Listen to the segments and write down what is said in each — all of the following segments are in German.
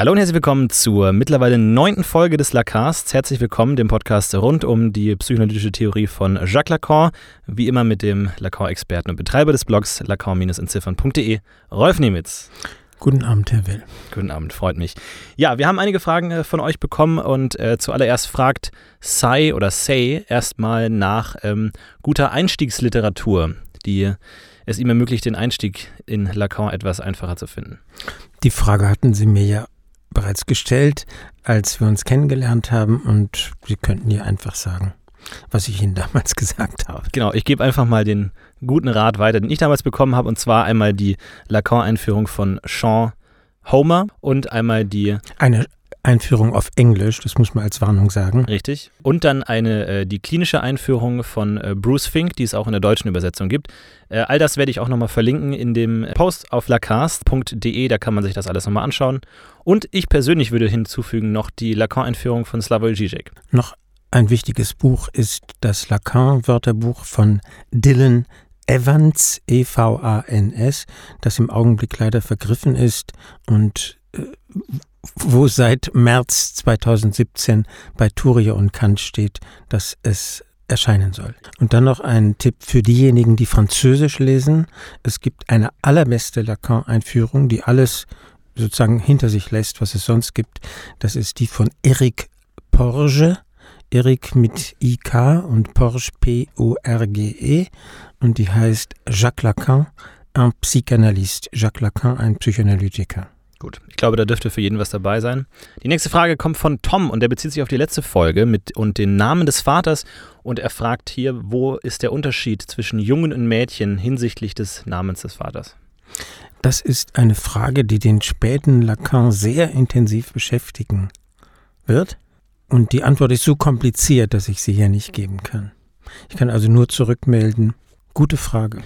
Hallo und herzlich willkommen zur mittlerweile neunten Folge des Lacasts. Herzlich willkommen, dem Podcast rund um die psychoanalytische Theorie von Jacques Lacan. Wie immer mit dem Lacan-Experten und Betreiber des Blogs lacan-entziffern.de, Rolf Nemitz. Guten Abend, Herr Will. Guten Abend, freut mich. Ja, wir haben einige Fragen äh, von euch bekommen und äh, zuallererst fragt Sai oder Say erstmal nach ähm, guter Einstiegsliteratur, die es ihm ermöglicht, den Einstieg in Lacan etwas einfacher zu finden. Die Frage hatten Sie mir ja bereits gestellt, als wir uns kennengelernt haben und Sie könnten ja einfach sagen, was ich Ihnen damals gesagt habe. Genau, ich gebe einfach mal den guten Rat weiter, den ich damals bekommen habe, und zwar einmal die Lacan-Einführung von Sean Homer und einmal die. Eine Einführung auf Englisch, das muss man als Warnung sagen. Richtig. Und dann eine, äh, die klinische Einführung von äh, Bruce Fink, die es auch in der deutschen Übersetzung gibt. Äh, all das werde ich auch nochmal verlinken in dem Post auf lacast.de, da kann man sich das alles nochmal anschauen. Und ich persönlich würde hinzufügen noch die Lacan-Einführung von Slavoj Žižek. Noch ein wichtiges Buch ist das Lacan-Wörterbuch von Dylan Evans, E-V-A-N-S, das im Augenblick leider vergriffen ist und äh, wo seit März 2017 bei Turia und Kant steht, dass es erscheinen soll. Und dann noch ein Tipp für diejenigen, die Französisch lesen. Es gibt eine allerbeste Lacan-Einführung, die alles sozusagen hinter sich lässt, was es sonst gibt. Das ist die von Eric Porge. Eric mit IK und Porge P-O-R-G-E. Und die heißt Jacques Lacan, un Psychanalyste. Jacques Lacan, ein Psychoanalytiker. Gut, ich glaube, da dürfte für jeden was dabei sein. Die nächste Frage kommt von Tom und der bezieht sich auf die letzte Folge mit und den Namen des Vaters und er fragt hier, wo ist der Unterschied zwischen Jungen und Mädchen hinsichtlich des Namens des Vaters? Das ist eine Frage, die den späten Lacan sehr intensiv beschäftigen wird. Und die Antwort ist so kompliziert, dass ich sie hier nicht geben kann. Ich kann also nur zurückmelden. Gute Frage.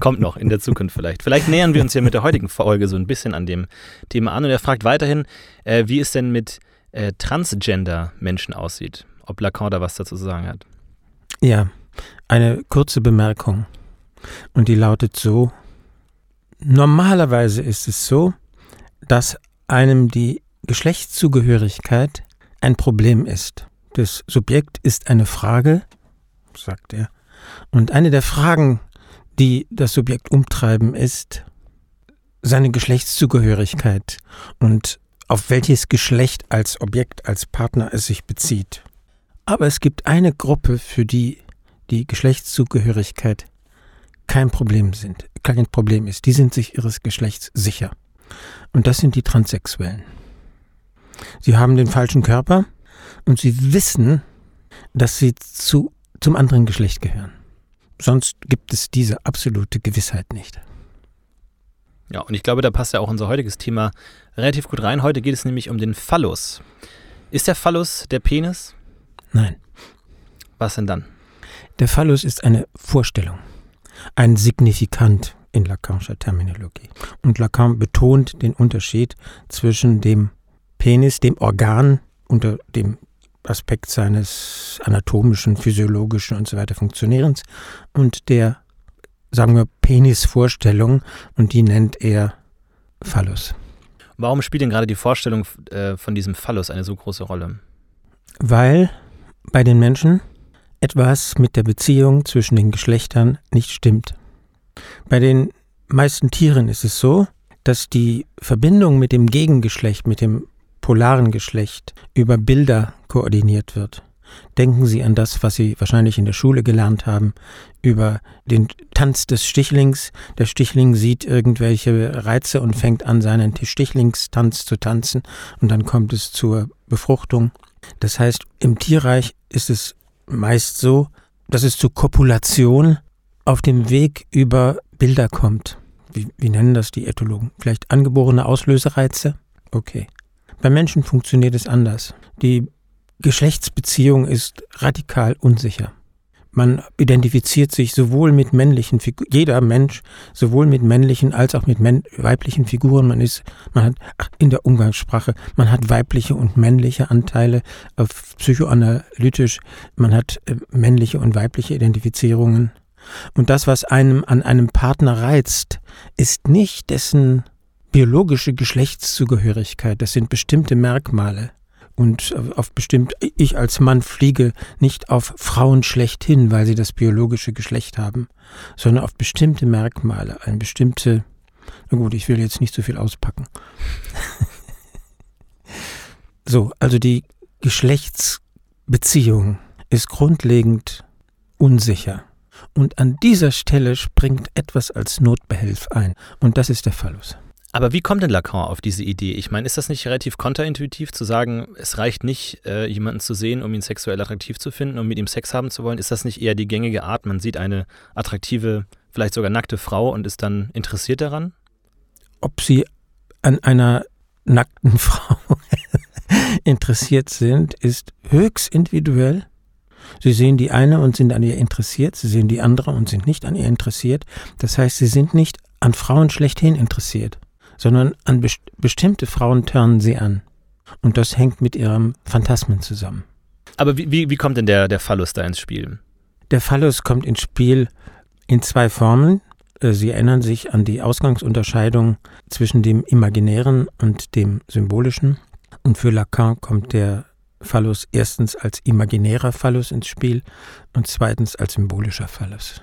Kommt noch in der Zukunft vielleicht. Vielleicht nähern wir uns ja mit der heutigen Folge so ein bisschen an dem Thema an. Und er fragt weiterhin, äh, wie es denn mit äh, Transgender-Menschen aussieht. Ob Lacan da was dazu zu sagen hat. Ja, eine kurze Bemerkung. Und die lautet so, normalerweise ist es so, dass einem die Geschlechtszugehörigkeit ein Problem ist. Das Subjekt ist eine Frage, sagt er. Und eine der Fragen, die das Subjekt umtreiben, ist seine Geschlechtszugehörigkeit und auf welches Geschlecht als Objekt, als Partner es sich bezieht. Aber es gibt eine Gruppe, für die die Geschlechtszugehörigkeit kein Problem sind, kein Problem ist. Die sind sich ihres Geschlechts sicher. Und das sind die Transsexuellen. Sie haben den falschen Körper und sie wissen, dass sie zu, zum anderen Geschlecht gehören. Sonst gibt es diese absolute Gewissheit nicht. Ja, und ich glaube, da passt ja auch unser heutiges Thema relativ gut rein. Heute geht es nämlich um den Phallus. Ist der Phallus der Penis? Nein. Was denn dann? Der Phallus ist eine Vorstellung, ein Signifikant in Lacanischer Terminologie. Und Lacan betont den Unterschied zwischen dem Penis, dem Organ unter dem Aspekt seines anatomischen, physiologischen und so weiter Funktionierens und der, sagen wir, Penisvorstellung und die nennt er Phallus. Warum spielt denn gerade die Vorstellung äh, von diesem Phallus eine so große Rolle? Weil bei den Menschen etwas mit der Beziehung zwischen den Geschlechtern nicht stimmt. Bei den meisten Tieren ist es so, dass die Verbindung mit dem Gegengeschlecht, mit dem polaren Geschlecht über Bilder koordiniert wird. Denken Sie an das, was Sie wahrscheinlich in der Schule gelernt haben, über den Tanz des Stichlings. Der Stichling sieht irgendwelche Reize und fängt an, seinen Stichlingstanz zu tanzen und dann kommt es zur Befruchtung. Das heißt, im Tierreich ist es meist so, dass es zur Kopulation auf dem Weg über Bilder kommt. Wie, wie nennen das die Ethologen? Vielleicht angeborene Auslösereize? Okay. Bei Menschen funktioniert es anders. Die Geschlechtsbeziehung ist radikal unsicher. Man identifiziert sich sowohl mit männlichen Figuren, jeder Mensch, sowohl mit männlichen als auch mit weiblichen Figuren. Man ist, man hat in der Umgangssprache, man hat weibliche und männliche Anteile auf psychoanalytisch, man hat äh, männliche und weibliche Identifizierungen. Und das, was einem an einem Partner reizt, ist nicht dessen biologische Geschlechtszugehörigkeit, das sind bestimmte Merkmale. Und auf bestimmt, ich als Mann fliege nicht auf Frauen schlechthin, weil sie das biologische Geschlecht haben, sondern auf bestimmte Merkmale, eine bestimmte, na gut, ich will jetzt nicht so viel auspacken. so, also die Geschlechtsbeziehung ist grundlegend unsicher. Und an dieser Stelle springt etwas als Notbehelf ein. Und das ist der Phallus. Aber wie kommt denn Lacan auf diese Idee? Ich meine, ist das nicht relativ kontraintuitiv zu sagen, es reicht nicht, äh, jemanden zu sehen, um ihn sexuell attraktiv zu finden, um mit ihm Sex haben zu wollen? Ist das nicht eher die gängige Art? Man sieht eine attraktive, vielleicht sogar nackte Frau und ist dann interessiert daran? Ob sie an einer nackten Frau interessiert sind, ist höchst individuell. Sie sehen die eine und sind an ihr interessiert, sie sehen die andere und sind nicht an ihr interessiert. Das heißt, sie sind nicht an Frauen schlechthin interessiert, sondern an best bestimmte Frauen turnen sie an. Und das hängt mit ihrem Phantasmen zusammen. Aber wie, wie, wie kommt denn der, der Phallus da ins Spiel? Der Phallus kommt ins Spiel in zwei Formen. Äh, sie erinnern sich an die Ausgangsunterscheidung zwischen dem Imaginären und dem Symbolischen. Und für Lacan kommt der Phallus erstens als imaginärer Phallus ins Spiel und zweitens als symbolischer Phallus.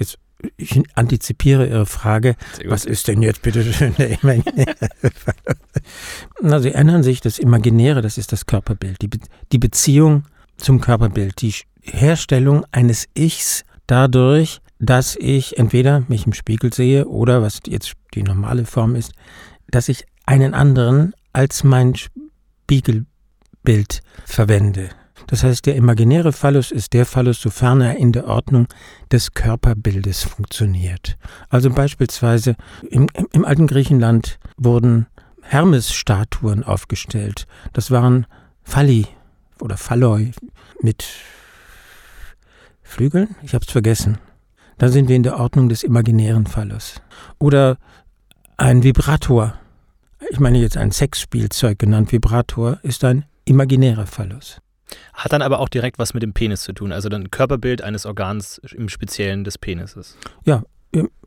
Jetzt, ich antizipiere Ihre Frage, was ist denn jetzt bitte schön? Der imaginäre? Na, Sie erinnern sich, das Imaginäre, das ist das Körperbild, die, Be die Beziehung zum Körperbild, die Herstellung eines Ichs dadurch, dass ich entweder mich im Spiegel sehe oder, was jetzt die normale Form ist, dass ich einen anderen als mein Spiegelbild verwende. Das heißt, der imaginäre Phallus ist der Phallus, sofern er in der Ordnung des Körperbildes funktioniert. Also beispielsweise im, im alten Griechenland wurden Hermes-Statuen aufgestellt. Das waren Phalli oder Phalloi mit Flügeln? Ich habe es vergessen. Da sind wir in der Ordnung des imaginären Phallus. Oder ein Vibrator ich meine jetzt ein Sexspielzeug genannt Vibrator, ist ein imaginärer Phallus. Hat dann aber auch direkt was mit dem Penis zu tun, also dann Körperbild eines Organs im Speziellen des Penises. Ja,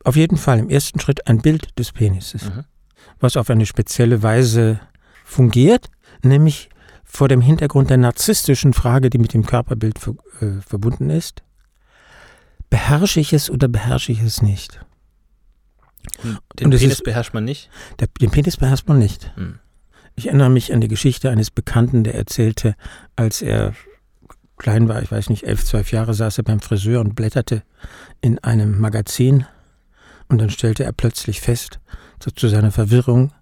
auf jeden Fall im ersten Schritt ein Bild des Penises, mhm. was auf eine spezielle Weise fungiert, nämlich vor dem Hintergrund der narzisstischen Frage, die mit dem Körperbild äh, verbunden ist. Beherrsche ich es oder beherrsche ich es nicht? Den Penis ist, beherrscht man nicht? Der, den Penis beherrscht man nicht. Hm. Ich erinnere mich an die Geschichte eines Bekannten, der erzählte, als er klein war, ich weiß nicht, elf, zwölf Jahre, saß er beim Friseur und blätterte in einem Magazin und dann stellte er plötzlich fest, so zu seiner Verwirrung,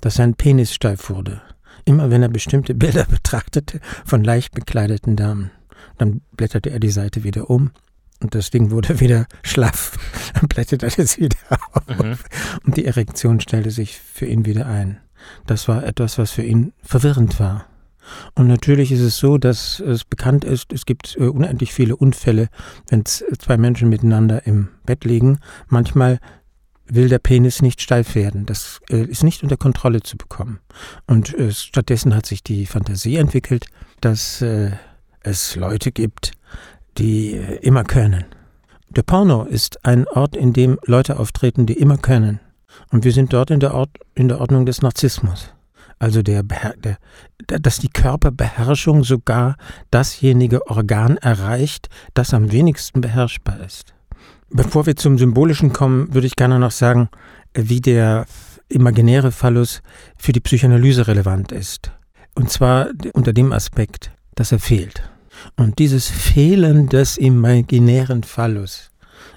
dass sein Penis steif wurde. Immer wenn er bestimmte Bilder betrachtete von leicht bekleideten Damen. Dann blätterte er die Seite wieder um und das Ding wurde wieder schlaff. Dann blätterte es wieder auf. Mhm. Und die Erektion stellte sich für ihn wieder ein. Das war etwas, was für ihn verwirrend war. Und natürlich ist es so, dass es bekannt ist, es gibt äh, unendlich viele Unfälle, wenn zwei Menschen miteinander im Bett liegen. Manchmal will der Penis nicht steif werden. Das äh, ist nicht unter Kontrolle zu bekommen. Und äh, stattdessen hat sich die Fantasie entwickelt, dass es Leute gibt, die äh, immer können. Der Porno ist ein Ort, in dem Leute auftreten, die immer können. Und wir sind dort in der, Ort, in der Ordnung des Narzissmus. Also der, der, dass die Körperbeherrschung sogar dasjenige Organ erreicht, das am wenigsten beherrschbar ist. Bevor wir zum Symbolischen kommen, würde ich gerne noch sagen, wie der imaginäre Phallus für die Psychoanalyse relevant ist. Und zwar unter dem Aspekt, dass er fehlt. Und dieses Fehlen des imaginären Phallus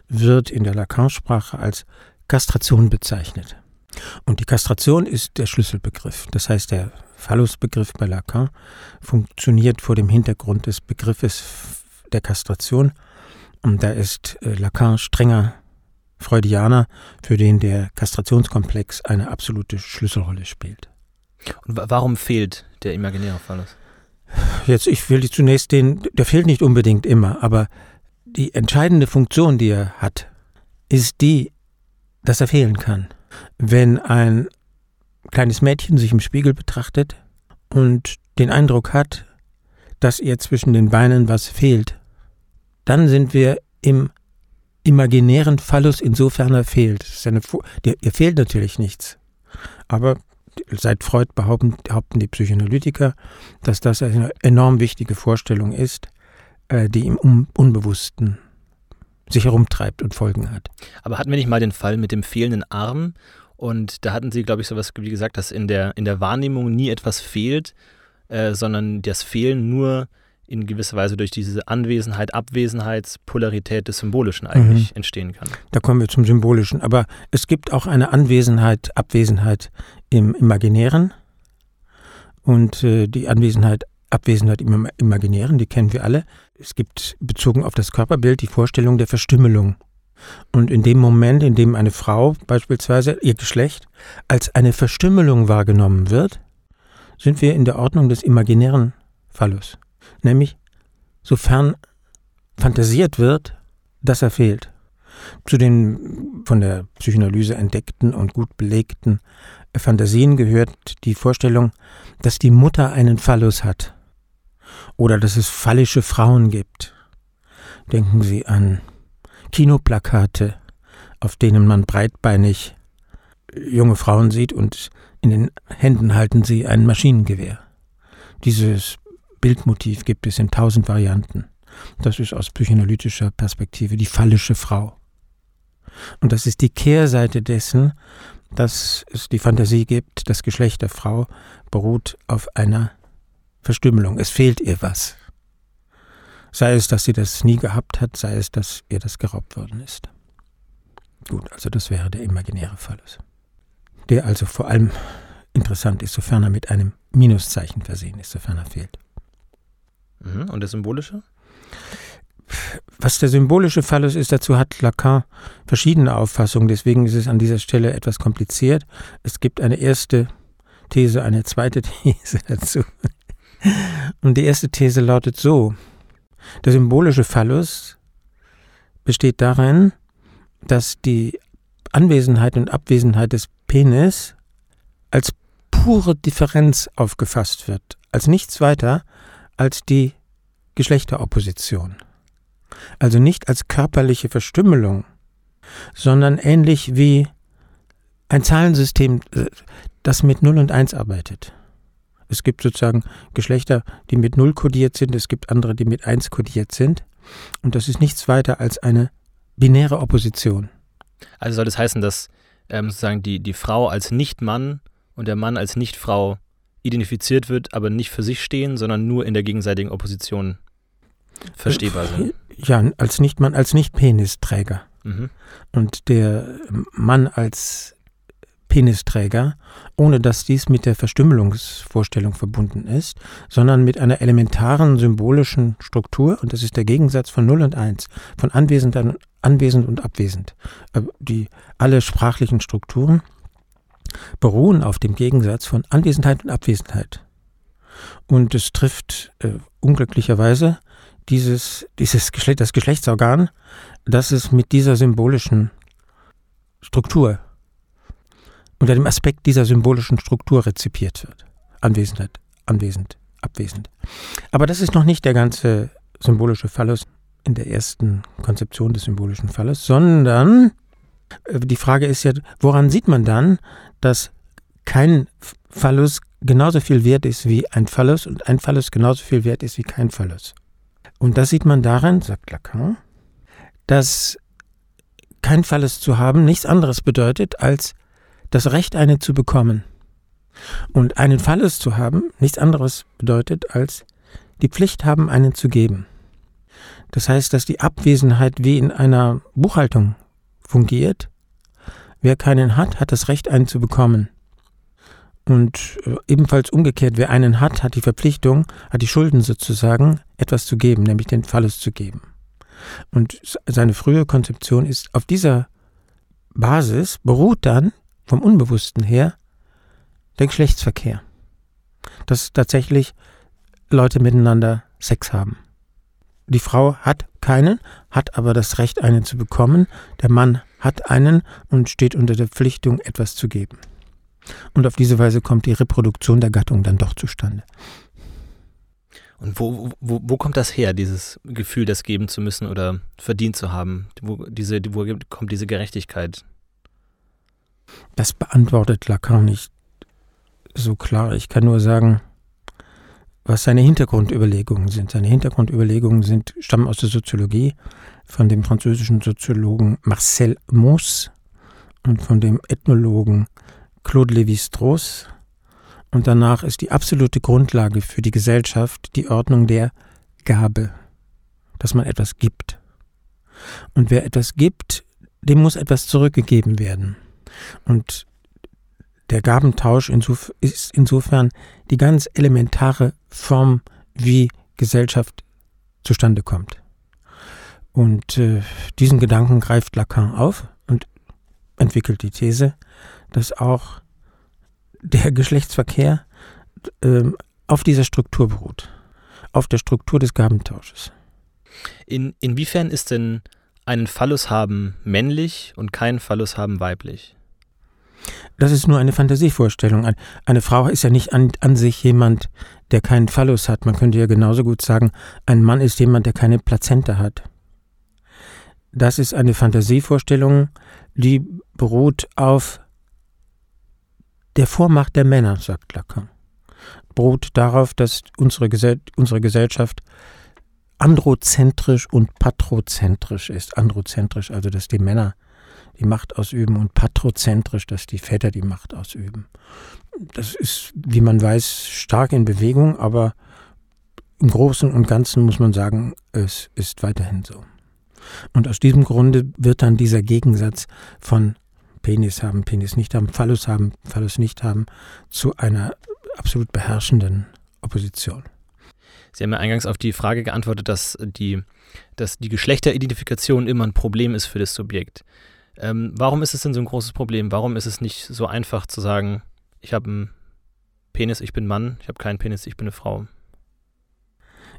wird in der Lacan-Sprache als Kastration bezeichnet. Und die Kastration ist der Schlüsselbegriff. Das heißt, der Phallusbegriff bei Lacan funktioniert vor dem Hintergrund des Begriffes der Kastration. Und da ist äh, Lacan strenger Freudianer, für den der Kastrationskomplex eine absolute Schlüsselrolle spielt. Und warum fehlt der imaginäre Phallus? Jetzt, ich will zunächst den, der fehlt nicht unbedingt immer, aber die entscheidende Funktion, die er hat, ist die, dass er fehlen kann. Wenn ein kleines Mädchen sich im Spiegel betrachtet und den Eindruck hat, dass ihr zwischen den Beinen was fehlt, dann sind wir im imaginären Phallus insofern er fehlt. Ihr fehlt natürlich nichts. Aber seit Freud behaupten, behaupten die Psychoanalytiker, dass das eine enorm wichtige Vorstellung ist, äh, die im Unbewussten sich herumtreibt und Folgen hat. Aber hatten wir nicht mal den Fall mit dem fehlenden Arm? Und da hatten Sie, glaube ich, sowas wie gesagt, dass in der, in der Wahrnehmung nie etwas fehlt, äh, sondern das Fehlen nur in gewisser Weise durch diese Anwesenheit, Abwesenheitspolarität des Symbolischen eigentlich mhm. entstehen kann. Da kommen wir zum Symbolischen. Aber es gibt auch eine Anwesenheit, Abwesenheit im Imaginären. Und äh, die Anwesenheit, Abwesenheit im Imaginären, die kennen wir alle. Es gibt bezogen auf das Körperbild die Vorstellung der Verstümmelung. Und in dem Moment, in dem eine Frau beispielsweise ihr Geschlecht als eine Verstümmelung wahrgenommen wird, sind wir in der Ordnung des imaginären Phallus nämlich sofern fantasiert wird, dass er fehlt. Zu den von der Psychoanalyse entdeckten und gut belegten Fantasien gehört die Vorstellung, dass die Mutter einen Phallus hat oder dass es phallische Frauen gibt. Denken Sie an Kinoplakate, auf denen man breitbeinig junge Frauen sieht und in den Händen halten sie ein Maschinengewehr. Dieses Bildmotiv gibt es in tausend Varianten. Das ist aus psychoanalytischer Perspektive die phallische Frau. Und das ist die Kehrseite dessen, dass es die Fantasie gibt, das Geschlecht der Frau beruht auf einer Verstümmelung. Es fehlt ihr was. Sei es, dass sie das nie gehabt hat, sei es, dass ihr das geraubt worden ist. Gut, also das wäre der imaginäre Phallus. Der also vor allem interessant ist, sofern er mit einem Minuszeichen versehen ist, sofern er fehlt. Mhm. Und der symbolische? Was der symbolische Fall ist, dazu hat Lacan verschiedene Auffassungen, deswegen ist es an dieser Stelle etwas kompliziert. Es gibt eine erste These, eine zweite These dazu. Und die erste These lautet so: Der symbolische Phallus besteht darin, dass die Anwesenheit und Abwesenheit des Penis als pure Differenz aufgefasst wird, als nichts weiter als die Geschlechteropposition. Also nicht als körperliche Verstümmelung, sondern ähnlich wie ein Zahlensystem, äh, das mit 0 und 1 arbeitet. Es gibt sozusagen Geschlechter, die mit 0 kodiert sind, es gibt andere, die mit 1 kodiert sind. Und das ist nichts weiter als eine binäre Opposition. Also soll das heißen, dass ähm, sozusagen die, die Frau als Nicht-Mann und der Mann als Nicht-Frau identifiziert wird, aber nicht für sich stehen, sondern nur in der gegenseitigen Opposition verstehbar sind. Ja, als Nicht-Mann, als Nicht-Penisträger. Mhm. Und der Mann als Penisträger, ohne dass dies mit der Verstümmelungsvorstellung verbunden ist, sondern mit einer elementaren symbolischen Struktur, und das ist der Gegensatz von 0 und 1, von anwesend, anwesend und abwesend. Äh, die, alle sprachlichen Strukturen beruhen auf dem Gegensatz von Anwesenheit und Abwesenheit. Und es trifft äh, unglücklicherweise dieses, dieses Geschlecht, das Geschlechtsorgan, dass es mit dieser symbolischen Struktur, unter dem Aspekt dieser symbolischen Struktur rezipiert wird. Anwesenheit, anwesend, abwesend. Aber das ist noch nicht der ganze symbolische Phallus in der ersten Konzeption des symbolischen Phallus, sondern äh, die Frage ist ja, woran sieht man dann, dass kein Phallus genauso viel wert ist wie ein Phallus und ein Phallus genauso viel wert ist wie kein Phallus. Und das sieht man daran, sagt Lacan, dass kein Phallus zu haben nichts anderes bedeutet, als das Recht, eine zu bekommen. Und einen Phallus zu haben nichts anderes bedeutet, als die Pflicht haben, einen zu geben. Das heißt, dass die Abwesenheit wie in einer Buchhaltung fungiert Wer keinen hat, hat das Recht, einen zu bekommen. Und äh, ebenfalls umgekehrt, wer einen hat, hat die Verpflichtung, hat die Schulden sozusagen, etwas zu geben, nämlich den Phallus zu geben. Und seine frühe Konzeption ist auf dieser Basis beruht dann vom Unbewussten her der Geschlechtsverkehr. Dass tatsächlich Leute miteinander Sex haben. Die Frau hat keinen, hat aber das Recht, einen zu bekommen. Der Mann hat einen und steht unter der Pflichtung, etwas zu geben. Und auf diese Weise kommt die Reproduktion der Gattung dann doch zustande. Und wo, wo, wo kommt das her, dieses Gefühl, das geben zu müssen oder verdient zu haben? Wo, diese, wo kommt diese Gerechtigkeit? Das beantwortet Lacan nicht so klar. Ich kann nur sagen, was seine Hintergrundüberlegungen sind. Seine Hintergrundüberlegungen sind, stammen aus der Soziologie von dem französischen Soziologen Marcel Mauss und von dem Ethnologen Claude Lévi-Strauss. Und danach ist die absolute Grundlage für die Gesellschaft die Ordnung der Gabe, dass man etwas gibt. Und wer etwas gibt, dem muss etwas zurückgegeben werden. Und der Gabentausch ist insofern die ganz elementare Form, wie Gesellschaft zustande kommt. Und äh, diesen Gedanken greift Lacan auf und entwickelt die These, dass auch der Geschlechtsverkehr äh, auf dieser Struktur beruht, auf der Struktur des Gabentausches. In, inwiefern ist denn einen Phallus haben männlich und keinen Phallus haben weiblich? Das ist nur eine Fantasievorstellung. Eine Frau ist ja nicht an, an sich jemand, der keinen Phallus hat. Man könnte ja genauso gut sagen, ein Mann ist jemand, der keine Plazenta hat. Das ist eine Fantasievorstellung, die beruht auf der Vormacht der Männer, sagt Lacan. Beruht darauf, dass unsere, Gesell unsere Gesellschaft androzentrisch und patrozentrisch ist. Androzentrisch, also dass die Männer die Macht ausüben und patrozentrisch, dass die Väter die Macht ausüben. Das ist, wie man weiß, stark in Bewegung, aber im Großen und Ganzen muss man sagen, es ist weiterhin so. Und aus diesem Grunde wird dann dieser Gegensatz von Penis haben, Penis nicht haben, Phallus haben, Phallus nicht haben, zu einer absolut beherrschenden Opposition. Sie haben ja eingangs auf die Frage geantwortet, dass die, dass die Geschlechteridentifikation immer ein Problem ist für das Subjekt. Ähm, warum ist es denn so ein großes Problem? Warum ist es nicht so einfach zu sagen, ich habe einen Penis, ich bin Mann, ich habe keinen Penis, ich bin eine Frau?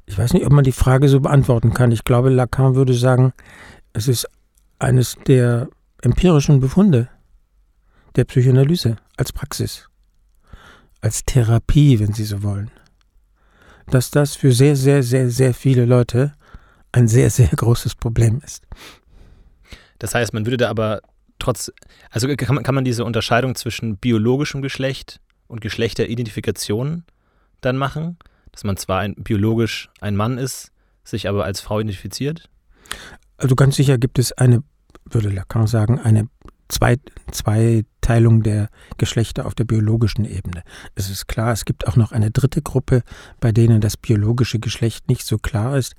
Ich weiß nicht, ob man die Frage so beantworten kann. Ich glaube, Lacan würde sagen, es ist eines der empirischen Befunde der Psychoanalyse als Praxis, als Therapie, wenn Sie so wollen, dass das für sehr, sehr, sehr, sehr viele Leute ein sehr, sehr großes Problem ist. Das heißt, man würde da aber trotz, also kann man, kann man diese Unterscheidung zwischen biologischem Geschlecht und Geschlechteridentifikation dann machen, dass man zwar ein, biologisch ein Mann ist, sich aber als Frau identifiziert? Also ganz sicher gibt es eine, würde Lacan sagen, eine Zwei, Zweiteilung der Geschlechter auf der biologischen Ebene. Es ist klar, es gibt auch noch eine dritte Gruppe, bei denen das biologische Geschlecht nicht so klar ist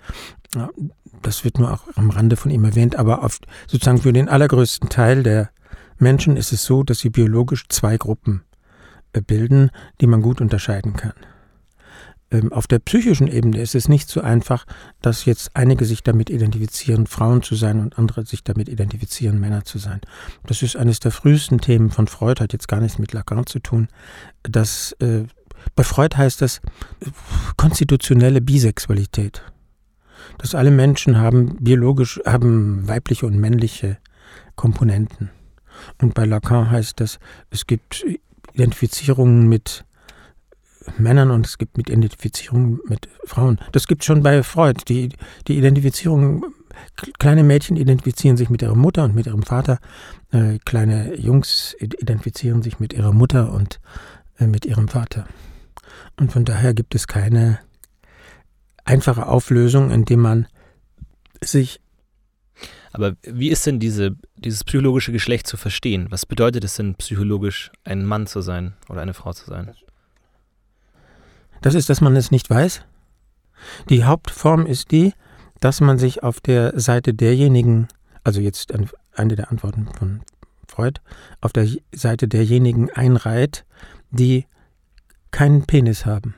das wird nur auch am Rande von ihm erwähnt, aber auf, sozusagen für den allergrößten Teil der Menschen ist es so, dass sie biologisch zwei Gruppen äh, bilden, die man gut unterscheiden kann. Ähm, auf der psychischen Ebene ist es nicht so einfach, dass jetzt einige sich damit identifizieren, Frauen zu sein und andere sich damit identifizieren, Männer zu sein. Das ist eines der frühesten Themen von Freud, hat jetzt gar nichts mit Lacan zu tun. Das, äh, bei Freud heißt das äh, konstitutionelle Bisexualität dass alle Menschen haben biologisch, haben weibliche und männliche Komponenten. Und bei Lacan heißt das, es gibt Identifizierungen mit Männern und es gibt mit Identifizierungen mit Frauen. Das gibt schon bei Freud. Die, die Identifizierung, kleine Mädchen identifizieren sich mit ihrer Mutter und mit ihrem Vater. Äh, kleine Jungs identifizieren sich mit ihrer Mutter und äh, mit ihrem Vater. Und von daher gibt es keine einfache Auflösung, indem man sich. Aber wie ist denn diese, dieses psychologische Geschlecht zu verstehen? Was bedeutet es denn psychologisch, ein Mann zu sein oder eine Frau zu sein? Das ist, dass man es nicht weiß. Die Hauptform ist die, dass man sich auf der Seite derjenigen, also jetzt eine der Antworten von Freud, auf der Seite derjenigen einreiht, die keinen Penis haben.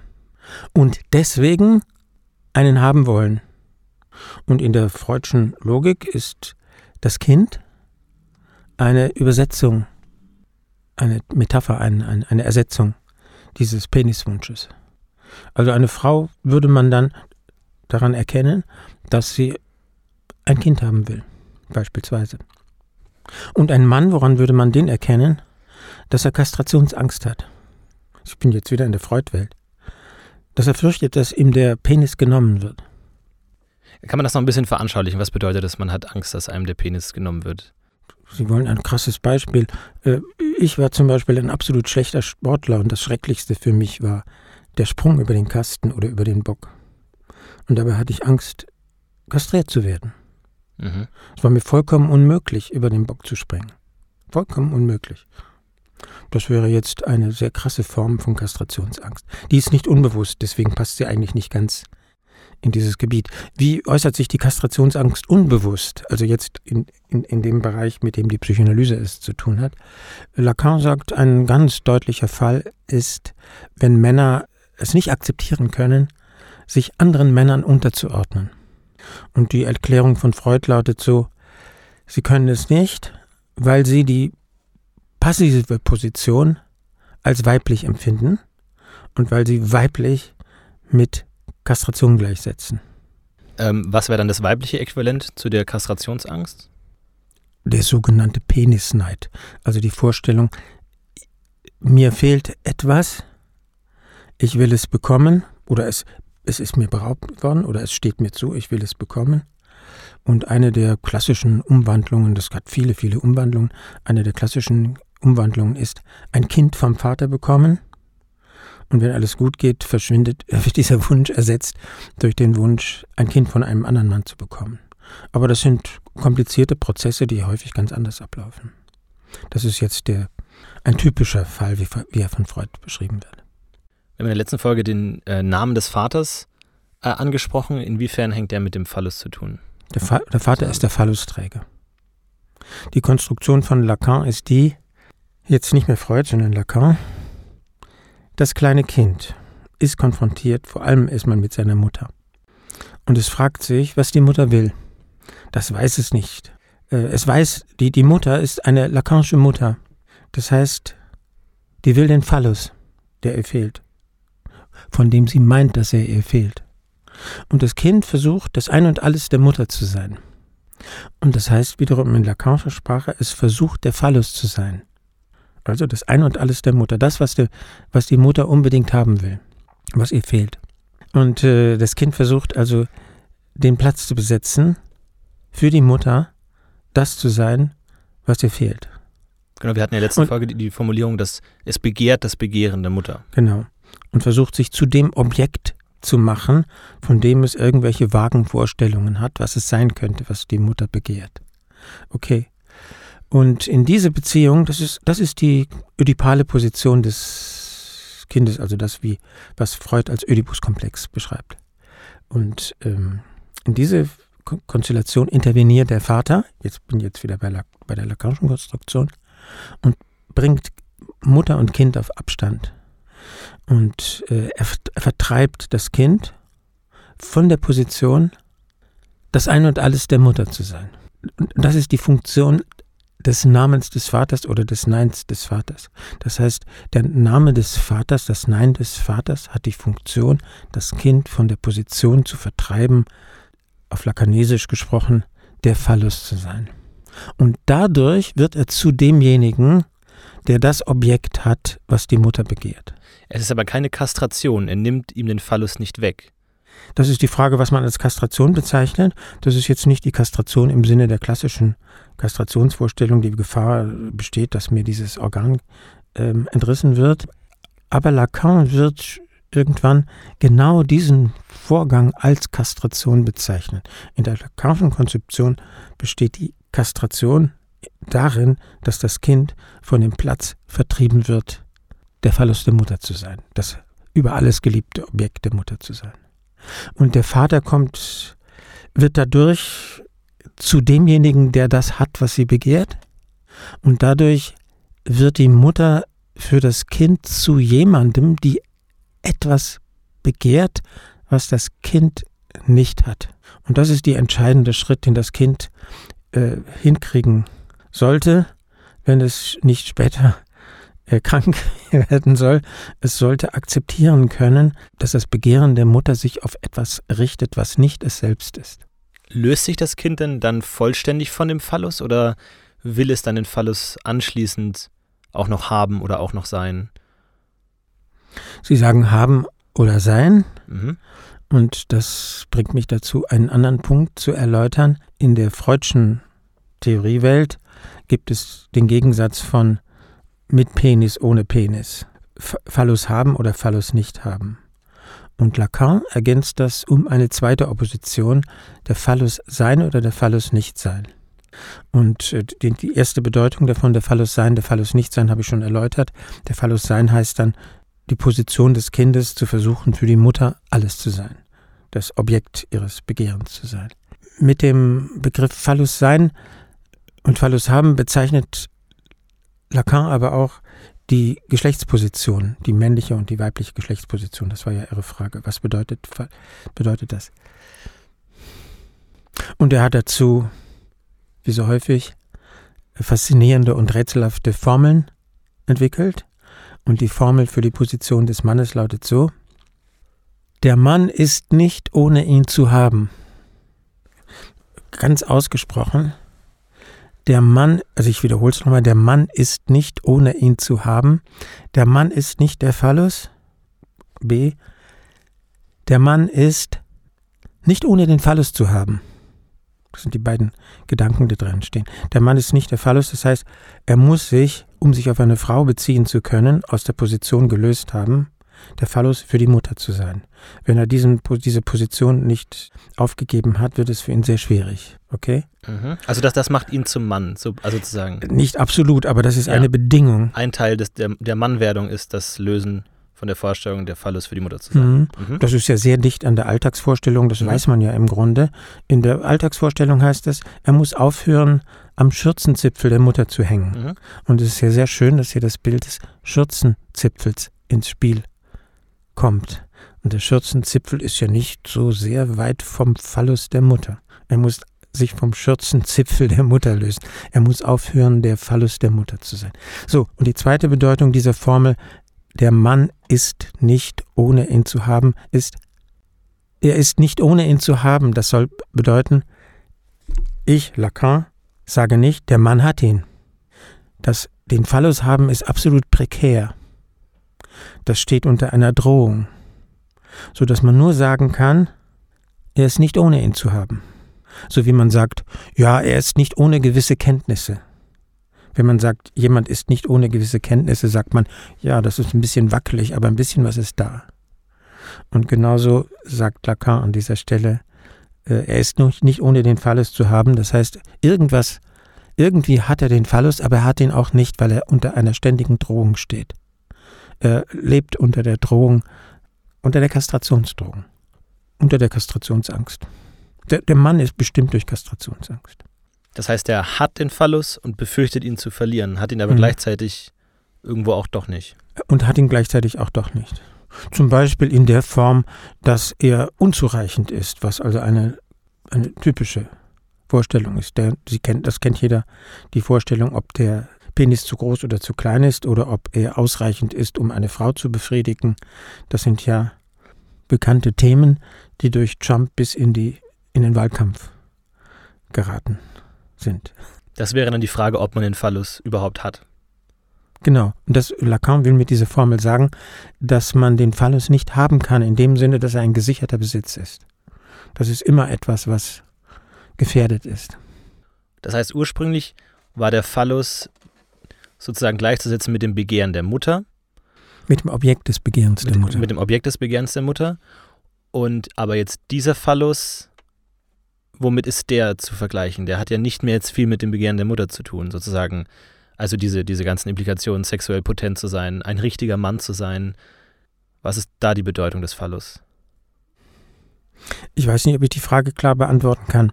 Und deswegen einen haben wollen. Und in der freudschen Logik ist das Kind eine Übersetzung, eine Metapher, eine, eine Ersetzung dieses Peniswunsches. Also eine Frau würde man dann daran erkennen, dass sie ein Kind haben will, beispielsweise. Und ein Mann, woran würde man den erkennen, dass er Kastrationsangst hat? Ich bin jetzt wieder in der Freudwelt dass er fürchtet, dass ihm der Penis genommen wird. Kann man das noch ein bisschen veranschaulichen? Was bedeutet das, man hat Angst, dass einem der Penis genommen wird? Sie wollen ein krasses Beispiel. Äh, ich war zum Beispiel ein absolut schlechter Sportler und das Schrecklichste für mich war der Sprung über den Kasten oder über den Bock. Und dabei hatte ich Angst, kastriert zu werden. Mhm. Es war mir vollkommen unmöglich, über den Bock zu springen. Vollkommen unmöglich. Das wäre jetzt eine sehr krasse Form von Kastrationsangst. Die ist nicht unbewusst, deswegen passt sie eigentlich nicht ganz in dieses Gebiet. Wie äußert sich die Kastrationsangst unbewusst, also jetzt in, in, in dem Bereich, mit dem die Psychoanalyse es zu tun hat? Lacan sagt, ein ganz deutlicher Fall ist, wenn Männer es nicht akzeptieren können, sich anderen Männern unterzuordnen. Und die Erklärung von Freud lautet so, sie können es nicht, weil sie die passive Position als weiblich empfinden und weil sie weiblich mit Kastration gleichsetzen. Ähm, was wäre dann das weibliche Äquivalent zu der Kastrationsangst? Der sogenannte Penisneid. Also die Vorstellung, mir fehlt etwas, ich will es bekommen oder es, es ist mir beraubt worden oder es steht mir zu, ich will es bekommen. Und eine der klassischen Umwandlungen, das hat viele, viele Umwandlungen, eine der klassischen Umwandlungen ist ein Kind vom Vater bekommen und wenn alles gut geht, verschwindet, wird dieser Wunsch ersetzt durch den Wunsch, ein Kind von einem anderen Mann zu bekommen. Aber das sind komplizierte Prozesse, die häufig ganz anders ablaufen. Das ist jetzt der, ein typischer Fall, wie, wie er von Freud beschrieben wird. Wir haben in der letzten Folge den äh, Namen des Vaters äh, angesprochen. Inwiefern hängt der mit dem Phallus zu tun? Der, Fa der Vater ist der Phallusträger. Die Konstruktion von Lacan ist die, jetzt nicht mehr Freud, sondern Lacan, das kleine Kind ist konfrontiert vor allem erstmal mit seiner Mutter. Und es fragt sich, was die Mutter will. Das weiß es nicht. Äh, es weiß, die, die Mutter ist eine Lacanische Mutter. Das heißt, die will den Phallus, der ihr fehlt. Von dem sie meint, dass er ihr fehlt. Und das Kind versucht, das Ein und Alles der Mutter zu sein. Und das heißt wiederum in Lacanischer Sprache, es versucht, der Phallus zu sein. Also das Ein und Alles der Mutter. Das, was die, was die Mutter unbedingt haben will, was ihr fehlt. Und äh, das Kind versucht also, den Platz zu besetzen, für die Mutter das zu sein, was ihr fehlt. Genau, wir hatten in der letzten und, Folge die, die, Formulierung, dass es begehrt das Begehren der Mutter. Genau. Und versucht sich zu dem Objekt zu machen, von dem es irgendwelche vagen Vorstellungen hat, was es sein könnte, was die Mutter begehrt. Okay. Und in diese Beziehung, das ist, das ist die ödipale Position des Kindes, also das, wie, was Freud als Oedipus-Komplex beschreibt. Und ähm, in diese Konstellation interveniert der Vater, jetzt bin ich jetzt wieder bei, La, bei der Lacanischen Konstruktion, und bringt Mutter und Kind auf Abstand. Und äh, er, er vertreibt das Kind von der Position, das Ein und Alles der Mutter zu sein. Und das ist die Funktion des Namens des Vaters oder des Neins des Vaters. Das heißt, der Name des Vaters, das Nein des Vaters hat die Funktion, das Kind von der Position zu vertreiben, auf Lakanesisch gesprochen, der Phallus zu sein. Und dadurch wird er zu demjenigen, der das Objekt hat, was die Mutter begehrt. Es ist aber keine Kastration, er nimmt ihm den Phallus nicht weg. Das ist die Frage, was man als Kastration bezeichnet. Das ist jetzt nicht die Kastration im Sinne der klassischen Kastrationsvorstellung. Die Gefahr besteht, dass mir dieses Organ ähm, entrissen wird. Aber Lacan wird irgendwann genau diesen Vorgang als Kastration bezeichnen. In der Lacanischen Konzeption besteht die Kastration darin, dass das Kind von dem Platz vertrieben wird, der Verlust der Mutter zu sein, das über alles geliebte Objekt der Mutter zu sein. Und der Vater kommt, wird dadurch zu demjenigen, der das hat, was sie begehrt. Und dadurch wird die Mutter für das Kind zu jemandem, die etwas begehrt, was das Kind nicht hat. Und das ist der entscheidende Schritt, den das Kind äh, hinkriegen sollte, wenn es nicht später krank werden soll. Es sollte akzeptieren können, dass das Begehren der Mutter sich auf etwas richtet, was nicht es selbst ist. Löst sich das Kind denn dann vollständig von dem Phallus oder will es dann den Phallus anschließend auch noch haben oder auch noch sein? Sie sagen haben oder sein. Mhm. Und das bringt mich dazu, einen anderen Punkt zu erläutern. In der Freudschen Theoriewelt gibt es den Gegensatz von mit Penis, ohne Penis. Phallus haben oder Phallus nicht haben. Und Lacan ergänzt das um eine zweite Opposition, der Phallus sein oder der Phallus nicht sein. Und äh, die, die erste Bedeutung davon, der Phallus sein, der Phallus nicht sein, habe ich schon erläutert. Der Phallus sein heißt dann, die Position des Kindes zu versuchen, für die Mutter alles zu sein, das Objekt ihres Begehrens zu sein. Mit dem Begriff Phallus sein und Phallus haben bezeichnet Lacan aber auch die Geschlechtsposition, die männliche und die weibliche Geschlechtsposition. Das war ja Ihre Frage. Was bedeutet, bedeutet das? Und er hat dazu, wie so häufig, faszinierende und rätselhafte Formeln entwickelt. Und die Formel für die Position des Mannes lautet so, der Mann ist nicht ohne ihn zu haben. Ganz ausgesprochen, der Mann, also ich wiederhole es nochmal, der Mann ist nicht ohne ihn zu haben. Der Mann ist nicht der Phallus. B. Der Mann ist nicht ohne den Phallus zu haben. Das sind die beiden Gedanken, die drin stehen. Der Mann ist nicht der Phallus, das heißt, er muss sich, um sich auf eine Frau beziehen zu können, aus der Position gelöst haben, der Phallus für die Mutter zu sein. Wenn er diesen, diese Position nicht aufgegeben hat, wird es für ihn sehr schwierig. Okay? Mhm. Also das, das macht ihn zum Mann, so, also sozusagen. Nicht absolut, aber das ist ja. eine Bedingung. Ein Teil des, der, der Mannwerdung ist das Lösen von der Vorstellung, der Phallus für die Mutter zu sein. Mhm. Mhm. Das ist ja sehr dicht an der Alltagsvorstellung, das mhm. weiß man ja im Grunde. In der Alltagsvorstellung heißt es, er muss aufhören, am Schürzenzipfel der Mutter zu hängen. Mhm. Und es ist ja sehr schön, dass hier das Bild des Schürzenzipfels ins Spiel kommt. Und der Schürzenzipfel ist ja nicht so sehr weit vom Phallus der Mutter. Er muss sich vom Schürzenzipfel der Mutter lösen. Er muss aufhören, der Phallus der Mutter zu sein. So, und die zweite Bedeutung dieser Formel, der Mann ist nicht ohne ihn zu haben, ist, er ist nicht ohne ihn zu haben. Das soll bedeuten, ich, Lacan, sage nicht, der Mann hat ihn. Das den Phallus haben ist absolut prekär das steht unter einer Drohung, so dass man nur sagen kann, er ist nicht ohne ihn zu haben. So wie man sagt, ja, er ist nicht ohne gewisse Kenntnisse. Wenn man sagt, jemand ist nicht ohne gewisse Kenntnisse, sagt man, ja, das ist ein bisschen wackelig, aber ein bisschen was ist da. Und genauso sagt Lacan an dieser Stelle, äh, er ist nicht ohne den Phallus zu haben. Das heißt, irgendwas, irgendwie hat er den Phallus, aber er hat ihn auch nicht, weil er unter einer ständigen Drohung steht. Er lebt unter der Drohung, unter der Kastrationsdrohung, unter der Kastrationsangst. Der, der Mann ist bestimmt durch Kastrationsangst. Das heißt, er hat den Phallus und befürchtet ihn zu verlieren, hat ihn aber mhm. gleichzeitig irgendwo auch doch nicht. Und hat ihn gleichzeitig auch doch nicht. Zum Beispiel in der Form, dass er unzureichend ist, was also eine, eine typische Vorstellung ist. Der, sie kennt, das kennt jeder, die Vorstellung, ob der Penis zu groß oder zu klein ist oder ob er ausreichend ist, um eine Frau zu befriedigen. Das sind ja bekannte Themen, die durch Trump bis in, die, in den Wahlkampf geraten sind. Das wäre dann die Frage, ob man den Phallus überhaupt hat. Genau. Und das Lacan will mit dieser Formel sagen, dass man den Phallus nicht haben kann, in dem Sinne, dass er ein gesicherter Besitz ist. Das ist immer etwas, was gefährdet ist. Das heißt, ursprünglich war der Phallus sozusagen gleichzusetzen mit dem Begehren der Mutter. Mit dem Objekt des Begehrens mit, der Mutter. Mit dem Objekt des Begehrens der Mutter. Und aber jetzt dieser Phallus, womit ist der zu vergleichen? Der hat ja nicht mehr jetzt viel mit dem Begehren der Mutter zu tun, sozusagen. Also diese, diese ganzen Implikationen, sexuell potent zu sein, ein richtiger Mann zu sein. Was ist da die Bedeutung des Phallus? Ich weiß nicht, ob ich die Frage klar beantworten kann.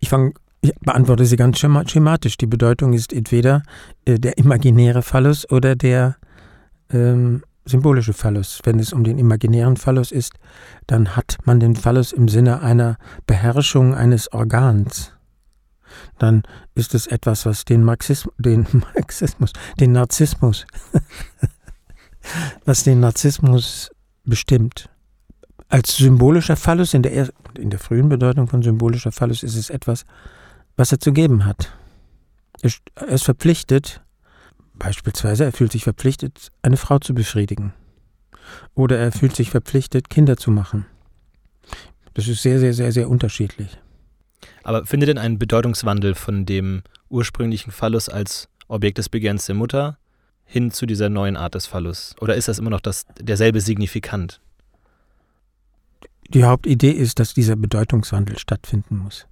Ich fange ich beantworte sie ganz schematisch. Die Bedeutung ist entweder äh, der imaginäre Phallus oder der ähm, symbolische Phallus. Wenn es um den imaginären Phallus ist, dann hat man den Phallus im Sinne einer Beherrschung eines Organs. Dann ist es etwas, was den Marxismus, den Marxismus, den Narzissmus, was den Narzissmus bestimmt. Als symbolischer Phallus, in der, in der frühen Bedeutung von symbolischer Phallus, ist es etwas, was er zu geben hat. Er ist verpflichtet, beispielsweise, er fühlt sich verpflichtet, eine Frau zu befriedigen. Oder er fühlt sich verpflichtet, Kinder zu machen. Das ist sehr, sehr, sehr, sehr unterschiedlich. Aber findet denn ein Bedeutungswandel von dem ursprünglichen Phallus als Objekt des Begehrens der Mutter hin zu dieser neuen Art des Phallus? Oder ist das immer noch das, derselbe Signifikant? Die Hauptidee ist, dass dieser Bedeutungswandel stattfinden muss.